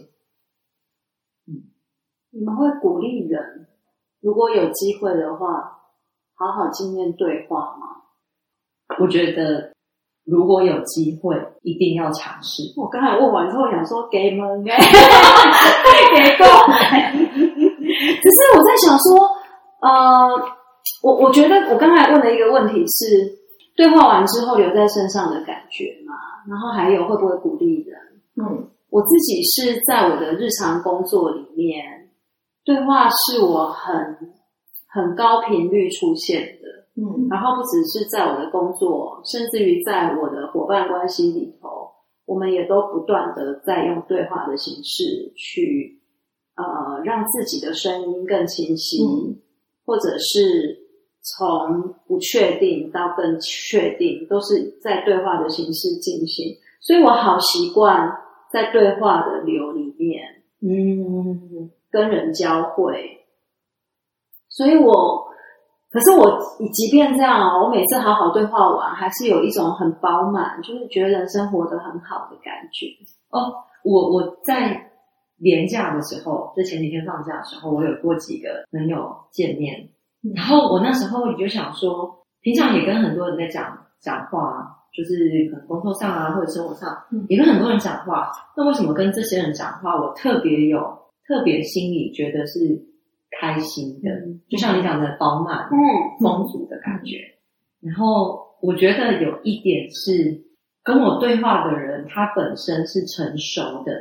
嗯你们会鼓励人，如果有机会的话，好好经验对话吗？我觉得如果有机会，一定要尝试。我刚才问完之后，想说给们给 给够。只是我在想说，呃，我我觉得我刚才问的一个问题是，对话完之后留在身上的感觉嘛，然后还有会不会鼓励人？嗯我自己是在我的日常工作里面，对话是我很很高频率出现的。嗯然后不只是在我的工作，甚至于在我的伙伴关系里头，我们也都不断的在用对话的形式去呃让自己的声音更清晰，嗯或者是从不确定到更确定，都是在对话的形式进行。所以我好习惯在对话的流里面，嗯，跟人交汇，所以我，可是我即便这样哦，我每次好好对话完，还是有一种很饱满，就是觉得人生活得很好的感觉。哦我我在年假的时候，就前几天放假的时候，我有过几个朋友见面，然后我那时候也就想说，平常也跟很多人在讲讲话，就是可能工作上啊，或者生活上，也跟很多人讲话。那为什么跟这些人讲话，我特别有特别心里觉得是开心的？就像你讲的饱满、嗯丰足的感觉。然后我觉得有一点是跟我对话的人，他本身是成熟的，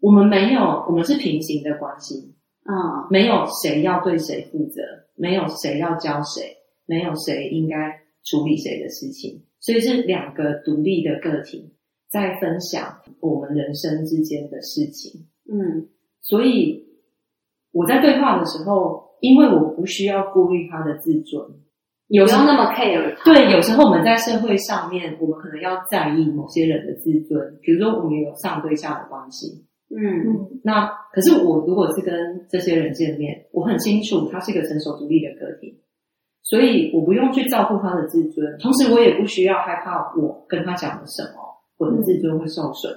我们没有，我们是平行的关系，啊没有谁要对谁负责，没有谁要教谁，没有谁应该处理谁的事情，所以是两个独立的个体在分享我们人生之间的事情。嗯所以我在对话的时候，因为我不需要顾虑他的自尊，有时候那么 care 他。对，有时候我们在社会上面，我们可能要在意某些人的自尊，比如说我们有上对下的关系。嗯嗯那可是我如果是跟这些人见面，我很清楚他是一个成熟独立的个体，所以我不用去照顾他的自尊，同时我也不需要害怕我跟他讲了什么，我的自尊会受损。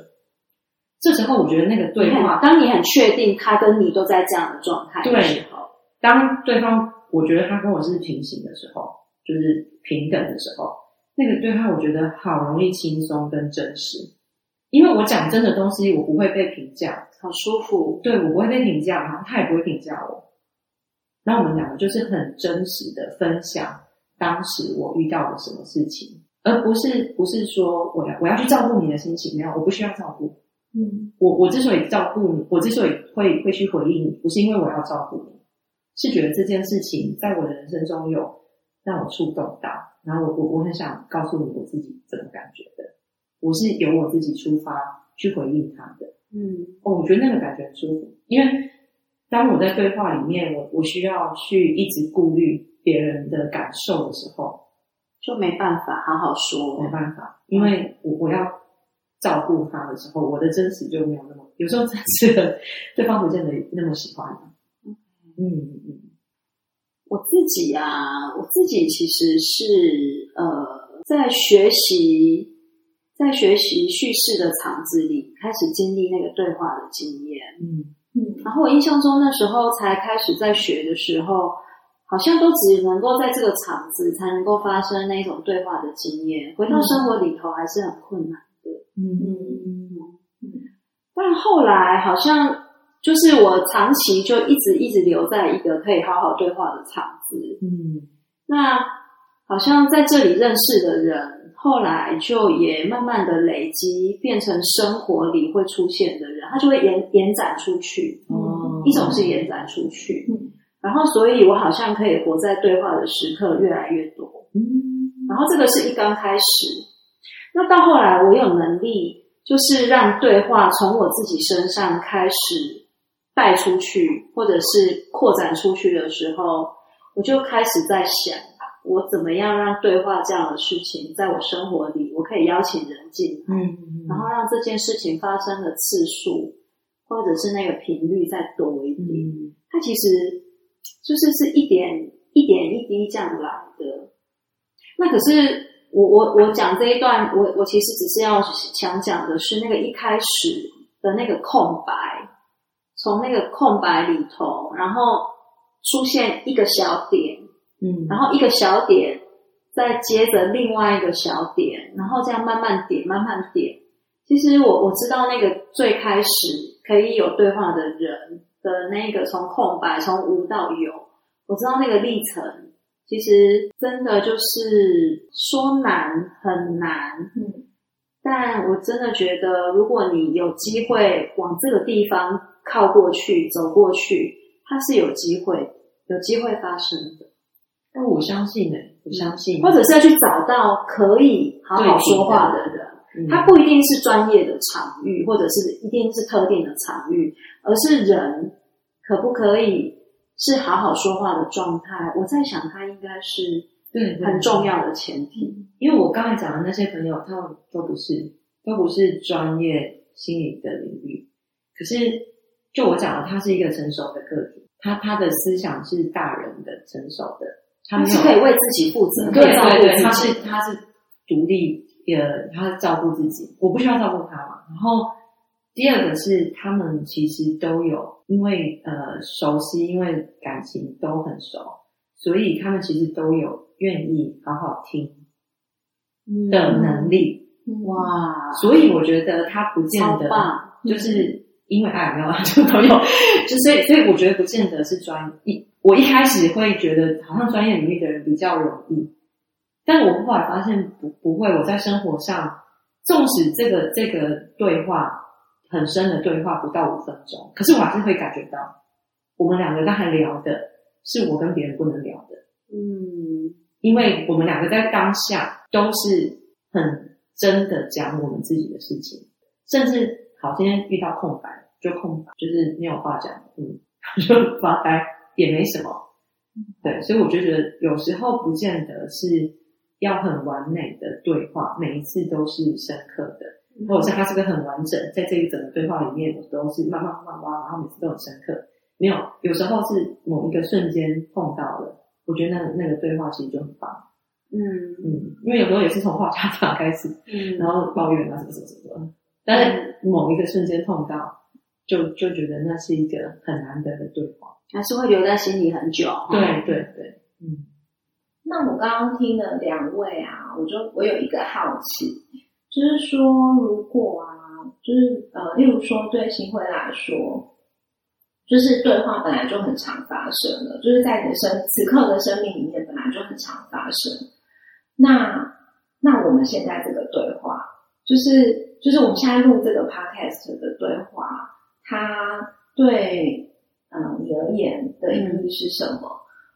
这时候，我觉得那个对话，当你很确定他跟你都在这样的状态的对时候，当对方我觉得他跟我是平行的时候，就是平等的时候，那个对话我觉得好容易轻松跟真实，因为我讲真的东西，我不会被评价，好舒服。对我不会被评价，然后他也不会评价我。那我们两个就是很真实的分享当时我遇到的什么事情，而不是不是说我要我要去照顾你的心情，没有，我不需要照顾。嗯我我之所以照顾你，我之所以会会去回应你，不是因为我要照顾你，是觉得这件事情在我的人生中有让我触动到，然后我我我很想告诉你我自己怎么感觉的，我是由我自己出发去回应他的。嗯哦，我觉得那个感觉很舒服，因为当我在对话里面，我我需要去一直顾虑别人的感受的时候，就没办法好好说没。办法，因为我我要照顾他的时候，我的真实就没有那么，有时候真实的对方不见得那么喜欢。嗯嗯我自己啊，我自己其实是呃，在学习，在学习叙事的场子里，开始经历那个对话的经验。嗯。嗯。然后我印象中那时候才开始在学的时候，好像都只能够在这个场子才能够发生那种对话的经验，回到生活里头还是很困难的。嗯。嗯。但后来好像就是我长期就一直一直留在一个可以好好对话的场子，嗯。那好像在这里认识的人，后来就也慢慢的累积，变成生活里会出现的人，他就会延延展出去。哦一种是延展出去，嗯然后所以我好像可以活在对话的时刻越来越多。嗯然后这个是一刚开始，那到后来我有能力，就是让对话从我自己身上开始带出去，或者是扩展出去的时候，我就开始在想，我怎么样让对话这样的事情在我生活里，我可以邀请人进来，嗯，然后让这件事情发生的次数或者是那个频率再多一点。嗯它其实就是是一点一点一滴这样来的。那可是我我我讲这一段，我我其实只是要想讲的是那个一开始的那个空白，从那个空白里头，然后出现一个小点，嗯，然后一个小点，再接着另外一个小点，然后这样慢慢点，慢慢点。其实我我知道那个最开始可以有对话的人的那个从空白从无到有，我知道那个历程，其实真的就是说难很难，嗯，但我真的觉得，如果你有机会往这个地方靠过去、走过去，它是有机会、有机会发生的。但我相信呢、我相信，或者是要去找到可以好好说话的人。嗯它不一定是专业的场域，或者是一定是特定的场域，而是人可不可以是好好说话的状态。我在想，他应该是对对很重要的前提。因为我刚才讲的那些朋友，他们都不是都不是专业心理的领域，可是就我讲的，他是一个成熟的个体，他他的思想是大人的成熟的，他们是可以为自己负责，可对以照对对，他顾自己。是他是独立，呃，他是照顾自己，我不需要照顾他嘛。然后第二个是他们其实都有，因为呃熟悉，因为感情都很熟，所以他们其实都有愿意好好听的能力。哇，所以我觉得他不见得就是因为爱没有啊，就 朋友，就所以所以我觉得不见得是专一。我一开始会觉得好像专业领域的人比较容易，但我后来发现不不会。我在生活上，纵使这个这个对话很深的对话不到五分钟，可是我还是会感觉到，我们两个刚才聊的是我跟别人不能聊的。嗯，因为我们两个在当下都是很真的讲我们自己的事情，甚至好，今天遇到空白就空白，就是没有话讲，嗯，就发呆也没什么，对，所以我就觉得有时候不见得是要很完美的对话，每一次都是深刻的，或者是它是个很完整，在这一整个对话里面，我都是慢慢慢慢挖，然后每次都很深刻。没有，有时候是某一个瞬间碰到了，我觉得那那个对话其实就很棒。嗯嗯，因为有时候也是从话家常开始，嗯，然后抱怨啊什么什么什么，但是某一个瞬间碰到，就就觉得那是一个很难得的对话。还是会留在心里很久。对对对，嗯，那我刚刚听了两位啊，我就我有一个好奇，就是说，如果啊，就是呃，例如说对新辉来说，就是对话本来就很常发生的，就是在你的生此刻的生命里面本来就很常发生。那那我们现在这个对话，就是就是我们现在录这个 podcast 的对话，他对呃你而言的意义是什么？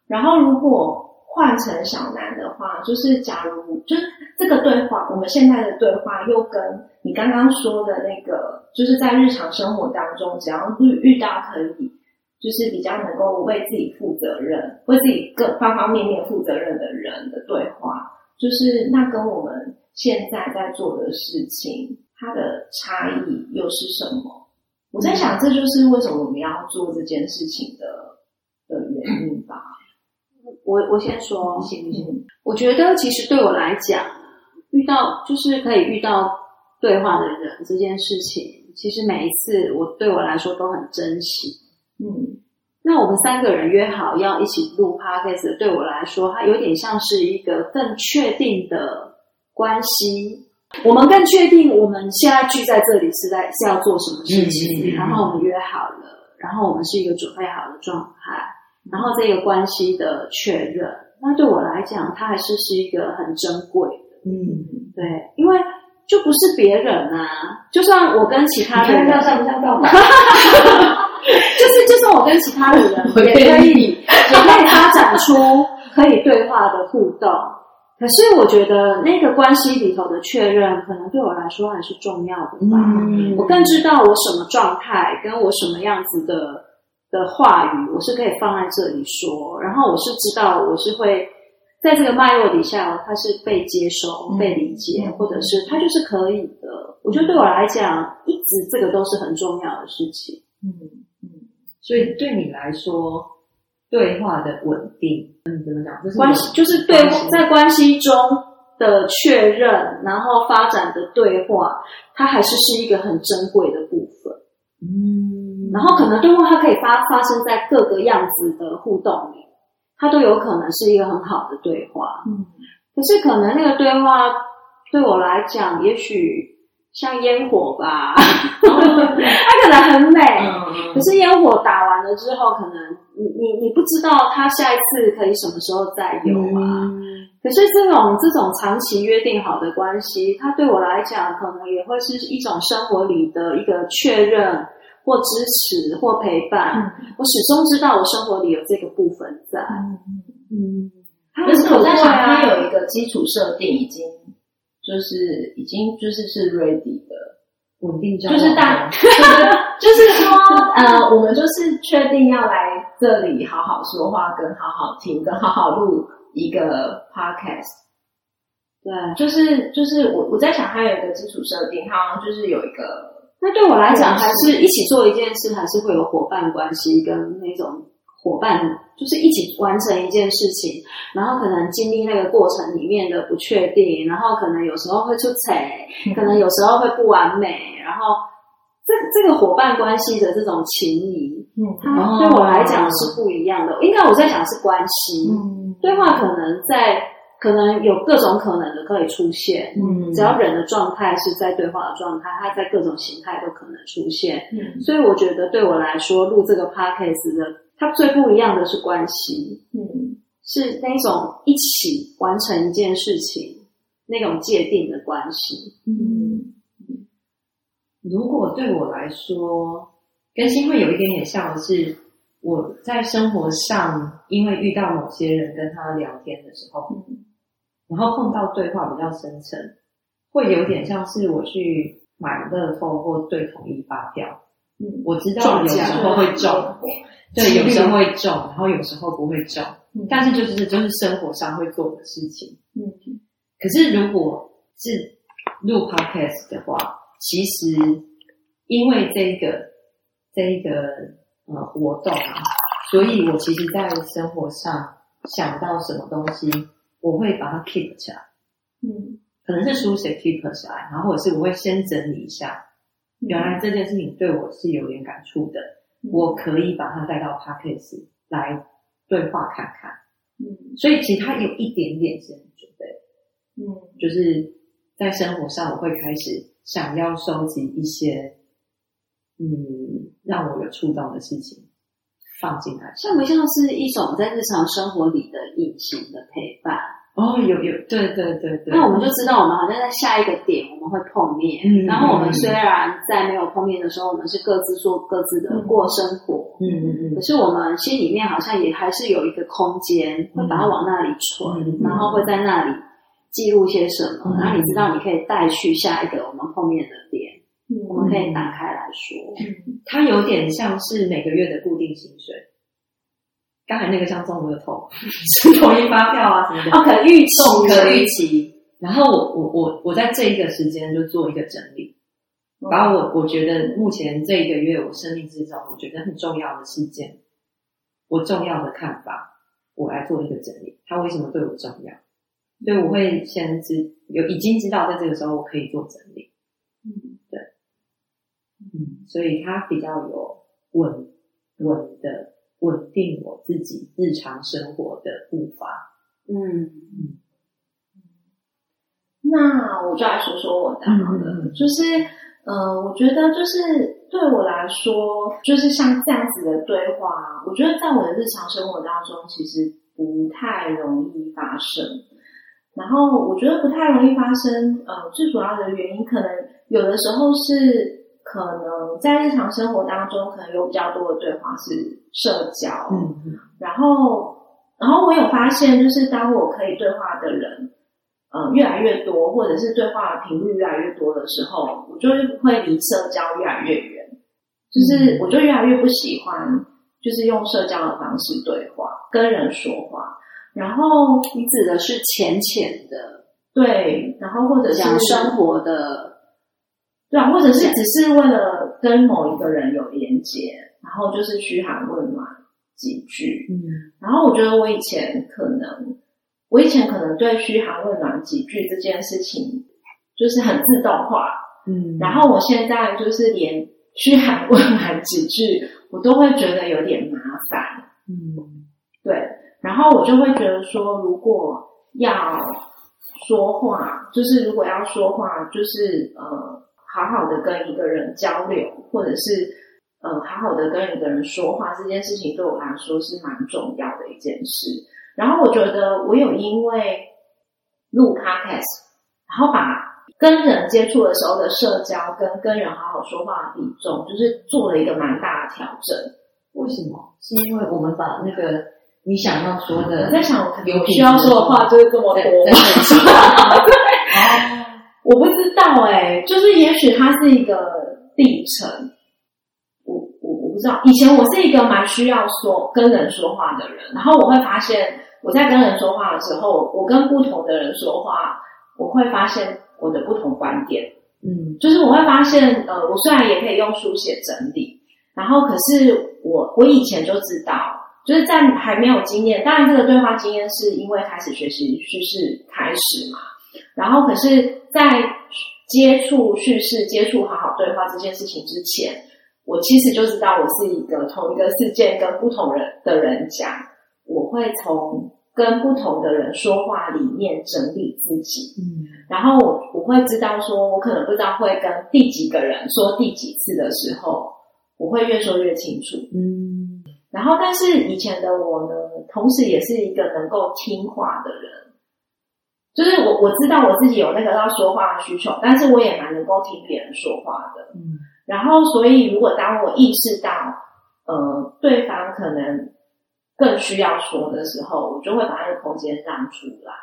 然后如果换成小南的话，就是假如就是这个对话，我们现在的对话又跟你刚刚说的那个，就是在日常生活当中，只要遇遇到可以，就是比较能够为自己负责任、为自己各方方面面负责任的人的对话，就是那跟我们现在在做的事情，它的差异又是什么？我在想，这就是为什么我们要做这件事情的的原因吧。我我先说，行行，我觉得其实对我来讲，遇到就是可以遇到对话的人这件事情，其实每一次我对我来说都很珍惜。嗯那我们三个人约好要一起录 podcast，对我来说，它有点像是一个更确定的关系。我们更确定我们现在聚在这里是在是要做什么事情，然后我们约好了，然后我们是一个准备好的状态，然后这个关系的确认，那对我来讲，它还是是一个很珍贵的。嗯，对，因为就不是别人啊，就算我跟其他的人，像不像告白？就是就算我跟其他的人也可以，也可以发展出可以对话的互动。可是我觉得那个关系里头的确认，可能对我来说还是重要的吧。嗯我更知道我什么状态，跟我什么样子的的话语，我是可以放在这里说。然后我是知道我是会在这个脉络底下，它是被接收、嗯被理解，或者是它就是可以的。我觉得对我来讲，一直这个都是很重要的事情。嗯嗯，所以对你来说，对话的稳定，嗯，怎么讲？这是关系就是对关系在关系中的确认，然后发展的对话，它还是是一个很珍贵的部分。嗯，然后可能对话它可以发发生在各个样子的互动里，它都有可能是一个很好的对话。嗯可是可能那个对话对我来讲，也许像烟火吧，它可能很美，嗯可是烟火打完了之后，可能你你你不知道它下一次可以什么时候再有啊。嗯。可是这种这种长期约定好的关系，它对我来讲，可能也会是一种生活里的一个确认或支持或陪伴。我始终知道我生活里有这个部分在，嗯，它但是我在想，啊。它有一个基础设定，已经就是已经就是是 ready 的，稳定交往就是大，就是说，呃，我们就是确定要来这里好好说话，跟好好听，跟好好录一个 podcast。对。就是就是我我在想，它有一个基础设定，它好像就是有一个那对我来讲，还是一起做一件事，还是会有伙伴关系跟那种伙伴，就是一起完成一件事情，然后可能经历那个过程里面的不确定，然后可能有时候会出彩，可能有时候会不完美，然后这这个伙伴关系的这种情谊，嗯它对我来讲是不一样的。应该我在讲是关系，嗯对话可能在可能有各种可能的可以出现，嗯只要人的状态是在对话的状态，它在各种形态都可能出现。嗯所以我觉得对我来说，录这个 podcast 的，它最不一样的是关系，嗯。是那种一起完成一件事情那种界定的关系。嗯。如果对我来说，跟新会有一点点像的是，我在生活上因为遇到某些人跟他聊天的时候，然后碰到对话比较深层，会有点像是我去买乐透或对统一发票，嗯我知道有时候会中，对，有时候会中，然后有时候不会中，嗯。但是就是就是生活上会做的事情。嗯。可是如果是录 podcast 的话，其实因为这一个这一个呃活动啊，所以我其实在生活上想到什么东西，我会把它 keep 起来，嗯。可能是书写 keep 起来，然后或者是我会先整理一下，原来这件事情对我是有点感触的，嗯我可以把它带到 podcast 来对话看看，嗯所以其实它有一点点是准备。嗯就是在生活上，我会开始想要收集一些，嗯，让我有触动的事情放进来。像不像是一种在日常生活里的隐形的陪伴？哦，有有，对对对对。那我们就知道，我们好像在下一个点我们会碰面。嗯然后我们虽然在没有碰面的时候，我们是各自做各自的过生活，嗯嗯嗯可是我们心里面好像也还是有一个空间，会把它往那里存，嗯然后会在那里记录些什么，嗯然后你知道你可以带去下一个我们碰面的点，嗯我们可以打开来说。它有点像是每个月的固定薪水。刚才那个像中乐透，是统一发票啊什么的。哦，可预期，可预期。然后我我我我在这一个时间就做一个整理，把我我觉得目前这一个月我生命之中我觉得很重要的事件，我重要的看法，我来做一个整理，它为什么对我重要？所以我会先知有已经知道在这个时候我可以做整理，嗯嗯，所以它比较有稳稳的稳定我自己日常生活的步伐。嗯嗯，那我就来说说我的好了，就是，呃，我觉得就是对我来说，就是像这样子的对话，我觉得在我的日常生活当中，其实不太容易发生。然后我觉得不太容易发生，呃，最主要的原因可能有的时候是可能在日常生活当中，可能有比较多的对话是社交，嗯嗯。然后，然后我有发现，就是当我可以对话的人，呃，越来越多，或者是对话的频率越来越多的时候，我就会离社交越来越远，就是我就越来越不喜欢，就是用社交的方式对话，跟人说话。然后你指的是浅浅的对，然后或者是生活的，对啊，或者是只是为了跟某一个人有连接，然后就是嘘寒问暖几句。嗯然后我觉得我以前可能，我以前可能对嘘寒问暖几句这件事情就是很自动化，嗯，然后我现在就是连嘘寒问暖几句，我都会觉得有点麻烦。嗯对，然后我就会觉得说，如果要说话，就是如果要说话，就是呃，好好的跟一个人交流，或者是呃，好好的跟一个人说话，这件事情对我来说是蛮重要的一件事。然后我觉得我有因为录 podcast，然后把跟人接触的时候的社交跟跟人好好说话的比重，就是做了一个蛮大的调整。为什么？是因为我们把那个你想要说的我在想，有需要说的话就是这么多 我不知道哎、就是也许它是一个历程，我我我不知道。以前我是一个蛮需要说跟人说话的人，然后我会发现我在跟人说话的时候，我跟不同的人说话，我会发现我的不同观点。嗯就是我会发现，呃，我虽然也可以用书写整理，然后可是我我以前就知道，就是在还没有经验，当然这个对话经验是因为开始学习叙事开始嘛，然后可是，在接触叙事、接触好好对话这件事情之前，我其实就知道我是一个同一个事件跟不同人的人讲，我会从跟不同的人说话里面整理自己，嗯然后我我会知道说，我可能不知道会跟第几个人说第几次的时候，我会越说越清楚。嗯然后，但是以前的我呢，同时也是一个能够听话的人，就是我我知道我自己有那个要说话的需求，但是我也蛮能够听别人说话的。嗯然后，所以如果当我意识到，呃，对方可能更需要说的时候，我就会把那个空间让出来。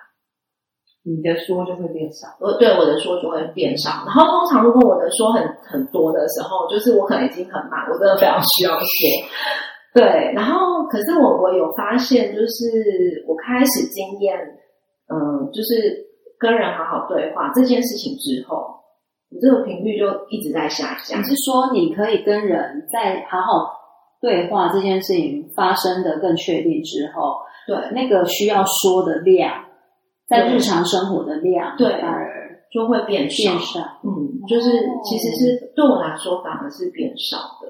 你的说就会变少。我对我的说就会变少。然后通常如果我的说很很多的时候，就是我可能已经很满，我真的非常需要说。对，然后可是我我有发现，就是我开始经验，嗯、就是跟人好好对话这件事情之后，我这个频率就一直在下降你。是说你可以跟人在好好对话这件事情发生的更确定之后，对，那个需要说的量，在日常生活的量，对反而就会变少。变少。嗯，就是其实是对我来说反而是变少的。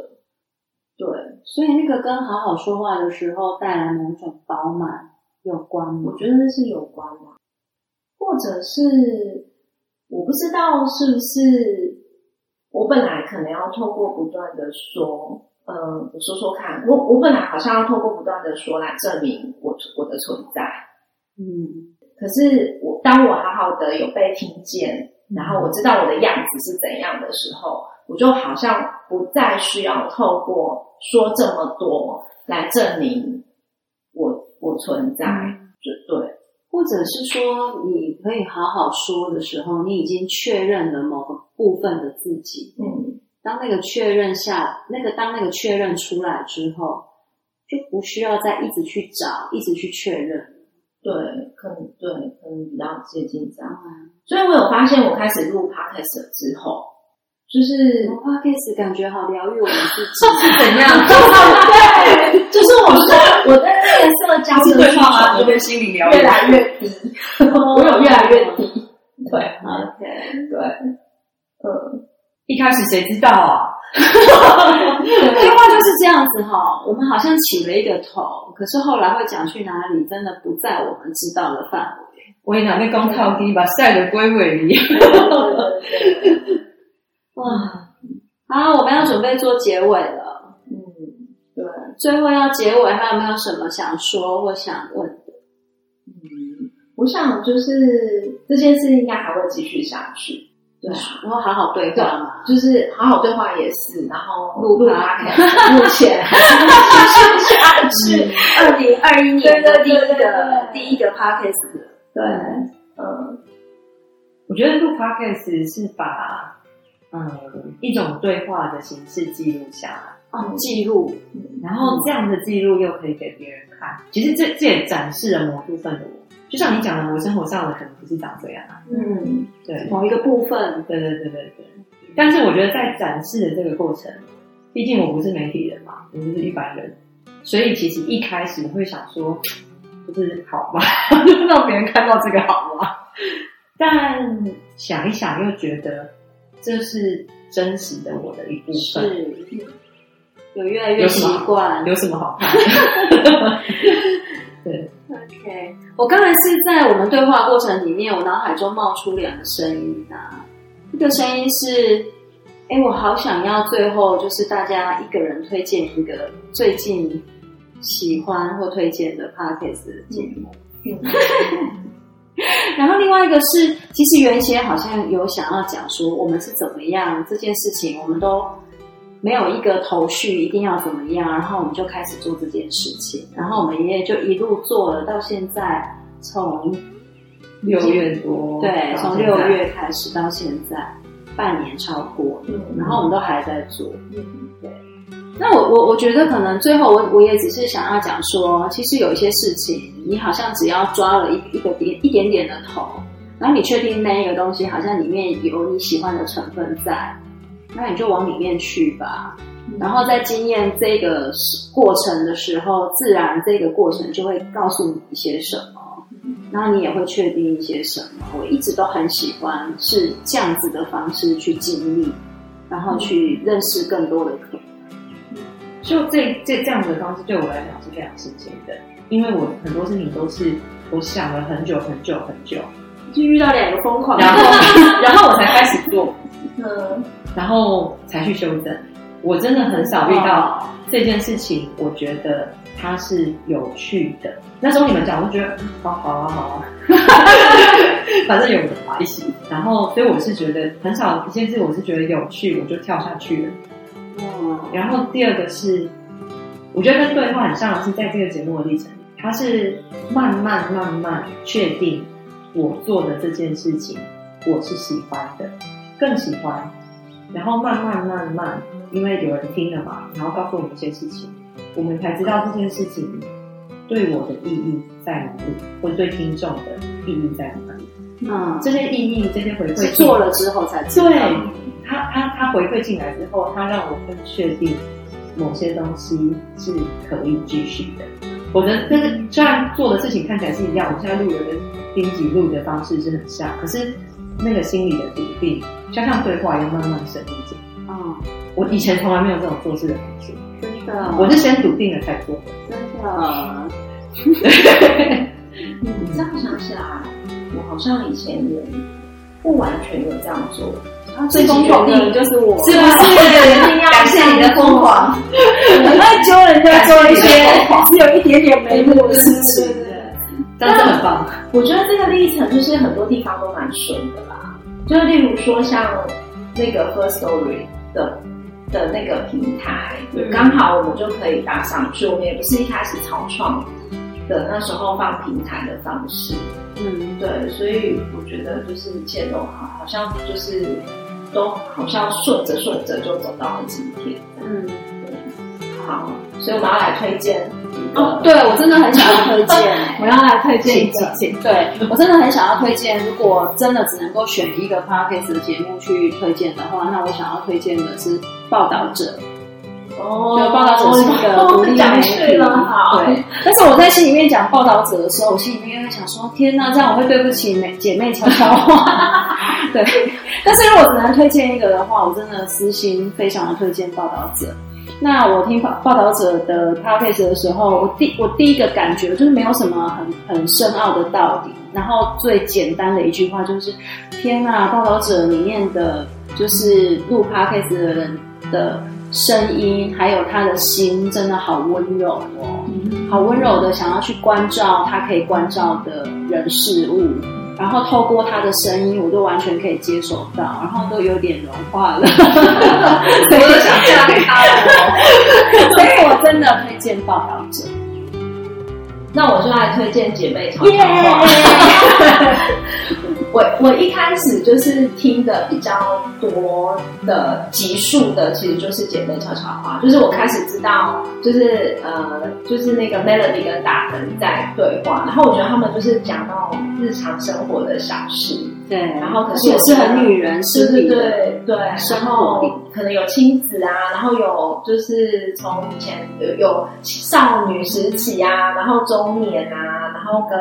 对，所以那个跟好好说话的时候带来某种饱满有关吗？我？觉得是有关的，或者是我不知道是不是我本来可能要透过不断的说，呃，我说说看，我我本来好像要透过不断的说来证明我我的存在，嗯，可是我当我好好的有被听见，然后我知道我的样子是怎样的时候，我就好像不再需要透过说这么多来证明我我存在，就对。或者是说你可以好好说的时候，你已经确认了某个部分的自己。嗯，当那个确认下，那个当那个确认出来之后，就不需要再一直去找，一直去确认。对，可能对，可能比较接近这样。嗯，所以我有发现，我开始录 podcast 之后，就是我 podcast 感觉好疗愈我们自己，怎样？对，就是我说 我的那个社交的需求对心理疗愈越来越低，我有越来越低。对 OK，对，嗯，一开始谁知道啊？对话就是这样子哈。我们好像起了一个头，可是后来会讲去哪里，真的不在我们知道的范围。我跟你讲，那光靠低把晒得归尾里。哇，好，我们要准备做结尾了。嗯，对，最后要结尾，还有没有什么想说或想问的？嗯，我想就是这件事应该还会继续下去。对啊，然后好好对话嘛。就是好好对话也是，然后录录 podcast 目前还是下去。二零二一年的第一个第一个 podcast，对，嗯，我觉得录 podcast 是把嗯一种对话的形式记录下来。哦，记录，然后这样的记录又可以给别人看。其实这这也展示了某部分的我，就像你讲的，我生活上的可能不是长这样啊。嗯，对，某一个部分，对对对对对。但是我觉得在展示的这个过程，毕竟我不是媒体人嘛，我就是一般人，所以其实一开始会想说，就是好吗？让别人看到这个好吗？但想一想又觉得这是真实的我的一部分。是，有越来越习惯。有什么好看？对，OK。我刚才是在我们对话过程里面，我脑海中冒出两个声音啊。一个声音是，哎，我好想要最后就是大家一个人推荐一个最近喜欢或推荐的 podcast 节目。然后另外一个是，其实原先好像有想要讲说我们是怎么样这件事情，我们都没有一个头绪，一定要怎么样，然后我们就开始做这件事情，然后我们爷爷就一路做了到现在，从六月多，对，从六月开始到现在半年超过，然后我们都还在做，对。那我我我觉得可能最后我我也只是想要讲说，其实有一些事情，你好像只要抓了一一个点一点点的头，然后你确定那一个东西好像里面有你喜欢的成分在，那你就往里面去吧。然后在经验这个过程的时候，自然这个过程就会告诉你一些什么，然后你也会确定一些什么。我一直都很喜欢是这样子的方式去经历，然后去认识更多的可能。就这这这样的方式对我来讲是非常新鲜的，因为我很多事情都是我想了很久很久很久，就遇到两个疯狂，然后 然后我才开始做，嗯，然后才去修正。我真的很少遇到这件事情，我觉得它是有趣的。那时候你们讲，我就觉得好好啊好啊，反正有人一起。然后所以我是觉得很少一件事，我是觉得有趣，我就跳下去了。然后第二个是，我觉得跟对话很像的是，在这个节目的历程，它是慢慢慢慢确定我做的这件事情我是喜欢的，更喜欢，然后慢慢慢慢，因为有人听了嘛，然后告诉我们一些事情，我们才知道这件事情对我的意义在哪里，或者对听众的意义在哪里。嗯，这些意义，这些回馈做了之后才知道。他他他回馈进来之后，他让我更确定某些东西是可以继续的。我的但是虽然做的事情看起来是一样，我现在录的跟编辑录的方式是很像，可是那个心里的笃定，就像对话一样慢慢深入进。嗯，我以前从来没有这种做事的方式，真的，我是先笃定了才做的，真的。你这样想起来，我好像以前也不完全有这样做。最疯狂的就是我，是不是？一定要感谢你的疯狂，很爱揪人家做一些只有一点点眉目的事情，真的很棒。我觉得这个历程就是很多地方都蛮顺的啦，就是例如说像那个 First Story 的的那个平台，刚好我们就可以搭上去。我们也不是一开始草创的那时候放平台的方式，嗯，对，所以我觉得就是一切都好，好像就是。都好像顺着顺着就走到了今天。嗯，对好，所以我们要来推荐。哦，对我真的很想要推荐，我要来推荐一个。对我真的很想要推荐，如果真的只能够选一个 podcast 的节目去推荐的话，那我想要推荐的是《报道者》。哦，就报道者是一个独立媒体。对，但是我在心里面讲报道者的时候，我心里面会想说：天哪，这样我会对不起妹姐妹悄悄话。对，但是如果只能推荐一个的话，我真的私心非常的推荐报道者。那我听报报道者的 podcast 的时候，我第我第一个感觉就是没有什么很很深奥的道理，然后最简单的一句话就是：天哪，报道者里面的就是录 podcast 的人的。声音还有他的心真的好温柔哦，好温柔的想要去关照他可以关照的人事物，然后透过他的声音，我都完全可以接受到，然后都有点融化了，我都想嫁给他了，所以我真的推荐报道者。那我就来推荐姐妹悄悄话。我我一开始就是听的比较多的集数的，其实就是姐妹悄悄话，就是我开始知道，就是呃，就是那个 Melody 跟大鹏在对话，然后我觉得他们就是讲到日常生活的小事，对，然后可是也是很女人对对心理的，对。对，生然后可能有亲子啊，然后有就是从以前有有少女时期啊，然后中年啊，然后跟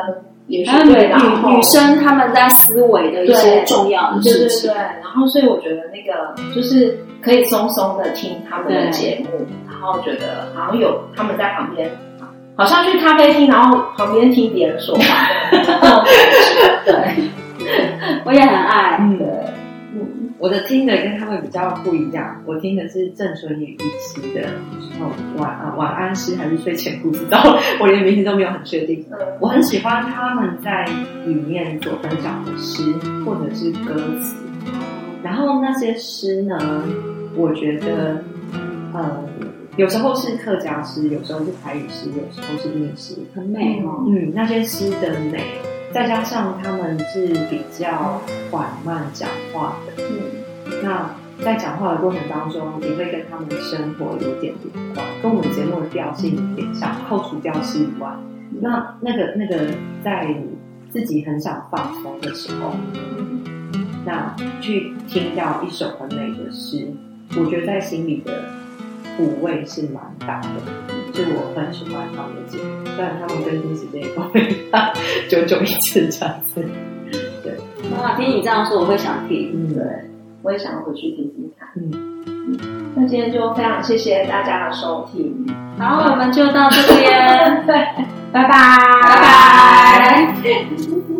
也是女女女生她们在思维的一些重要的对对事情对，，然后所以我觉得那个就是可以松松的听他们的节目，然后觉得好像有他们在旁边，好像去咖啡厅，然后旁边听别人说话对。我也很爱。我的听的跟他们比较不一样，我听的是郑纯宇医师的晚啊晚安诗还是睡前不知道，我连名字都没有很确定。嗯。我很喜欢他们在里面所分享的诗或者是歌词，然后那些诗呢，我觉得，呃，有时候是客家诗，有时候是台语诗，有时候是闽诗，很美。哦，嗯，那些诗的美，再加上他们是比较缓慢讲话的，嗯。那在讲话的过程当中，也会跟他们的生活有点连贯，跟我们节目的调性有点像，扣除掉是以外，那那个那个在你自己很想放松的时候，那去听到一首很美的诗，我觉得在心里的抚慰是蛮大的，是我很喜欢他们的节目，虽然他们更新时间也不会大，久久一次这样子。对哇，听你这样说，我会想听。嗯，对，我也想要回去听听看。嗯嗯，那今天就非常谢谢大家的收听，好，我们就到这边，对，拜拜，拜拜。